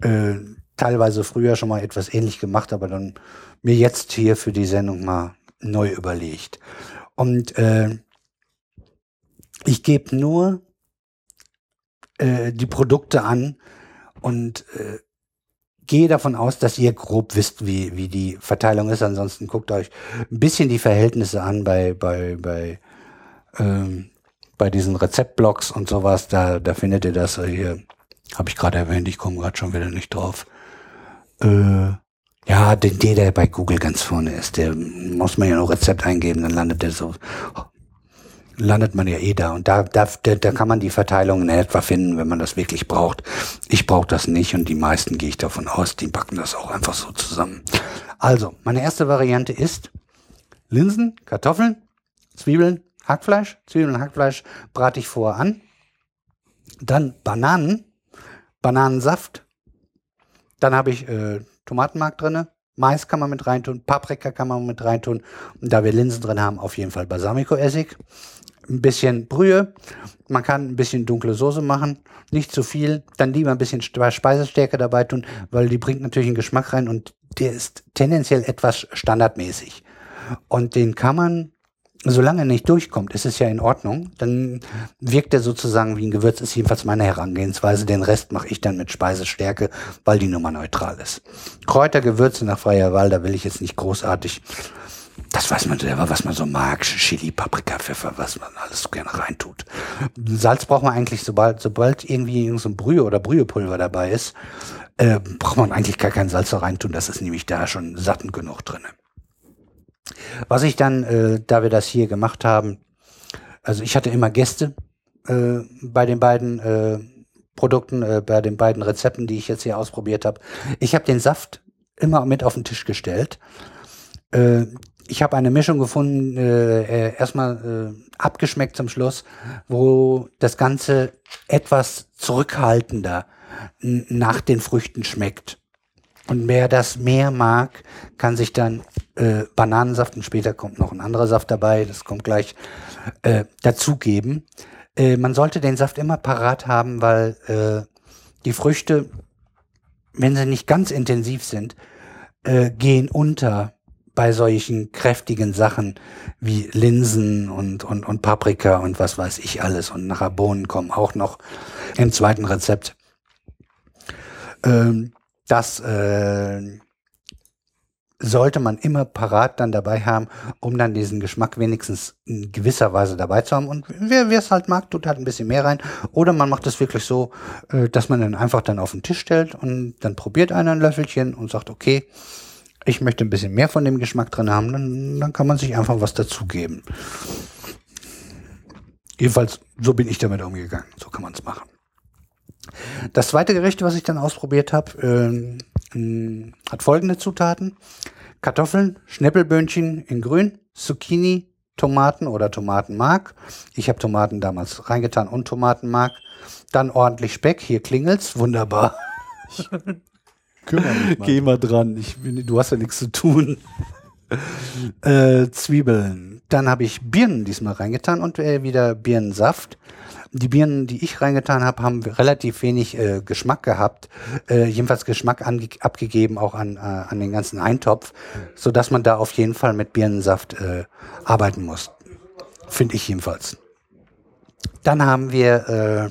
Äh, teilweise früher schon mal etwas ähnlich gemacht, aber dann mir jetzt hier für die Sendung mal neu überlegt. Und äh, ich gebe nur äh, die Produkte an und äh, gehe davon aus, dass ihr grob wisst, wie, wie die Verteilung ist. Ansonsten guckt euch ein bisschen die Verhältnisse an bei, bei, bei, ähm, bei diesen Rezeptblogs und sowas. Da, da findet ihr das hier. Habe ich gerade erwähnt, ich komme gerade schon wieder nicht drauf. Äh, ja, den, der, der bei Google ganz vorne ist, der muss man ja noch Rezept eingeben, dann landet der so, landet man ja eh da. Und da, da, da, kann man die Verteilung in etwa finden, wenn man das wirklich braucht. Ich brauche das nicht und die meisten gehe ich davon aus, die packen das auch einfach so zusammen. Also, meine erste Variante ist Linsen, Kartoffeln, Zwiebeln, Hackfleisch. Zwiebeln und Hackfleisch brate ich vorher an. Dann Bananen, Bananensaft. Dann habe ich äh, Tomatenmark drinne. Mais kann man mit reintun, Paprika kann man mit reintun. Und da wir Linsen drin haben, auf jeden Fall Balsamico-Essig. Ein bisschen Brühe. Man kann ein bisschen dunkle Soße machen. Nicht zu viel. Dann lieber ein bisschen Speisestärke dabei tun, weil die bringt natürlich einen Geschmack rein und der ist tendenziell etwas standardmäßig. Und den kann man solange er nicht durchkommt, ist es ja in Ordnung. Dann wirkt er sozusagen wie ein Gewürz, ist jedenfalls meine Herangehensweise. Den Rest mache ich dann mit Speisestärke, weil die Nummer neutral ist. Kräuter, Gewürze nach freier Wahl, da will ich jetzt nicht großartig. Das weiß man selber, was man so mag. Chili, Paprika, Pfeffer, was man alles so gerne reintut. Salz braucht man eigentlich, sobald, sobald irgendwie so ein Brühe oder Brühepulver dabei ist, äh, braucht man eigentlich gar kein Salz da reintun. Das ist nämlich da schon satten genug drinne. Was ich dann, äh, da wir das hier gemacht haben, also ich hatte immer Gäste äh, bei den beiden äh, Produkten, äh, bei den beiden Rezepten, die ich jetzt hier ausprobiert habe. Ich habe den Saft immer mit auf den Tisch gestellt. Äh, ich habe eine Mischung gefunden, äh, äh, erstmal äh, abgeschmeckt zum Schluss, wo das Ganze etwas zurückhaltender nach den Früchten schmeckt. Und wer das mehr mag, kann sich dann äh, Bananensaft und später kommt noch ein anderer Saft dabei, das kommt gleich, äh, dazugeben. Äh, man sollte den Saft immer parat haben, weil äh, die Früchte, wenn sie nicht ganz intensiv sind, äh, gehen unter bei solchen kräftigen Sachen wie Linsen und, und, und Paprika und was weiß ich alles. Und nachher Bohnen kommen auch noch im zweiten Rezept. Ähm, das äh, sollte man immer parat dann dabei haben, um dann diesen Geschmack wenigstens in gewisser Weise dabei zu haben. Und wer es halt mag, tut halt ein bisschen mehr rein. Oder man macht es wirklich so, äh, dass man dann einfach dann auf den Tisch stellt und dann probiert einer ein Löffelchen und sagt, okay, ich möchte ein bisschen mehr von dem Geschmack drin haben, dann, dann kann man sich einfach was dazugeben. Jedenfalls, so bin ich damit umgegangen. So kann man es machen. Das zweite Gericht, was ich dann ausprobiert habe, äh, hat folgende Zutaten. Kartoffeln, Schnippelböhnchen in grün, Zucchini, Tomaten oder Tomatenmark. Ich habe Tomaten damals reingetan und Tomatenmark. Dann ordentlich Speck. Hier klingelt's. Wunderbar. Geh mal dran. Ich bin, du hast ja nichts zu tun. äh, Zwiebeln. Dann habe ich Birnen diesmal reingetan und äh, wieder Birnensaft. Die Birnen, die ich reingetan habe, haben relativ wenig äh, Geschmack gehabt, äh, jedenfalls Geschmack abgegeben auch an, äh, an den ganzen Eintopf, so dass man da auf jeden Fall mit Birnensaft äh, arbeiten muss. Finde ich jedenfalls. Dann haben wir äh,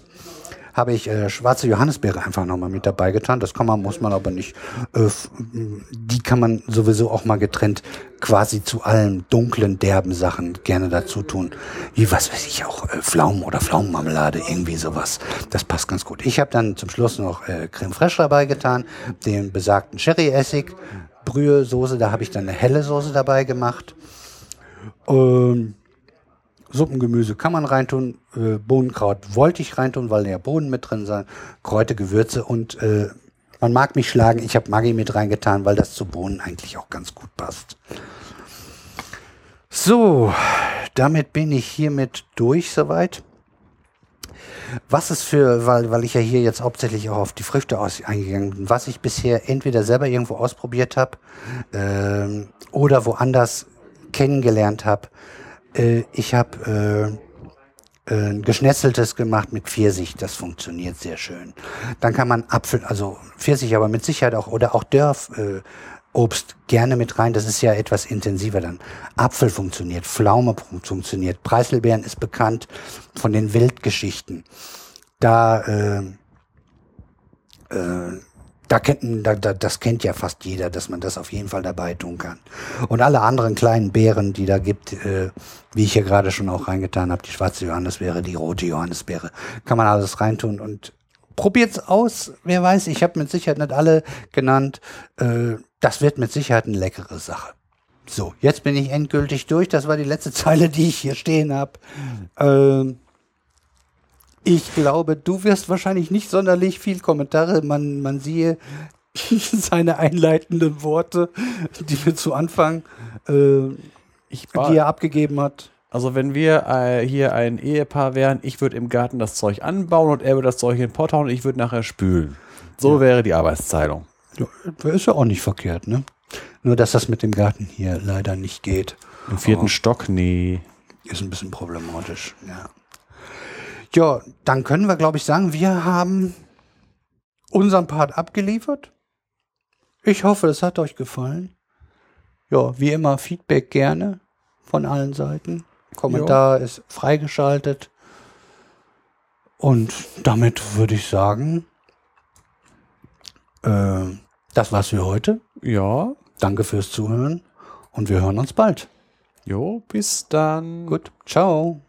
habe ich äh, schwarze Johannisbeere einfach nochmal mit dabei getan. Das kann man, muss man aber nicht. Äh, die kann man sowieso auch mal getrennt quasi zu allen dunklen, derben Sachen gerne dazu tun. Wie, was weiß ich auch, äh, Pflaumen oder Pflaumenmarmelade, irgendwie sowas. Das passt ganz gut. Ich habe dann zum Schluss noch äh, Creme Fraiche dabei getan, den besagten Sherry-Essig, Brühe-Soße, da habe ich dann eine helle Soße dabei gemacht. Ähm, Suppengemüse kann man reintun, äh, Bohnenkraut wollte ich reintun, weil ja Bohnen mit drin sind, Kräuter, Gewürze und äh, man mag mich schlagen, ich habe Maggi mit reingetan, weil das zu Bohnen eigentlich auch ganz gut passt. So, damit bin ich hiermit durch soweit. Was ist für, weil, weil ich ja hier jetzt hauptsächlich auch auf die Früchte aus, eingegangen bin, was ich bisher entweder selber irgendwo ausprobiert habe äh, oder woanders kennengelernt habe, äh, ich habe äh, äh, geschnetzeltes gemacht mit Pfirsich, das funktioniert sehr schön. Dann kann man Apfel, also Pfirsich, aber mit Sicherheit auch, oder auch Dörf, äh, Obst gerne mit rein, das ist ja etwas intensiver dann. Apfel funktioniert, Pflaume funktioniert, Preiselbeeren ist bekannt von den Wildgeschichten. Da äh, äh, da kennt, da, da, das kennt ja fast jeder, dass man das auf jeden Fall dabei tun kann. Und alle anderen kleinen Beeren, die da gibt, äh, wie ich hier gerade schon auch reingetan habe, die schwarze Johannisbeere, die rote Johannisbeere, kann man alles reintun und probiert's aus. Wer weiß, ich habe mit Sicherheit nicht alle genannt. Äh, das wird mit Sicherheit eine leckere Sache. So, jetzt bin ich endgültig durch. Das war die letzte Zeile, die ich hier stehen habe. Ähm, ich glaube, du wirst wahrscheinlich nicht sonderlich viel Kommentare. Man, man siehe seine einleitenden Worte, die wir zu Anfang, äh, die er abgegeben hat. Also wenn wir äh, hier ein Ehepaar wären, ich würde im Garten das Zeug anbauen und er würde das Zeug in den Pott hauen und ich würde nachher spülen. So ja. wäre die Arbeitsteilung. Ja, ist ja auch nicht verkehrt, ne? Nur, dass das mit dem Garten hier leider nicht geht. Im vierten oh. Stock, nee. Ist ein bisschen problematisch, ja. Ja, dann können wir, glaube ich, sagen, wir haben unseren Part abgeliefert. Ich hoffe, es hat euch gefallen. Ja, wie immer, Feedback gerne von allen Seiten. Kommentar jo. ist freigeschaltet. Und damit würde ich sagen, äh, das war's für heute. Ja. Danke fürs Zuhören und wir hören uns bald. Jo, bis dann. Gut, ciao.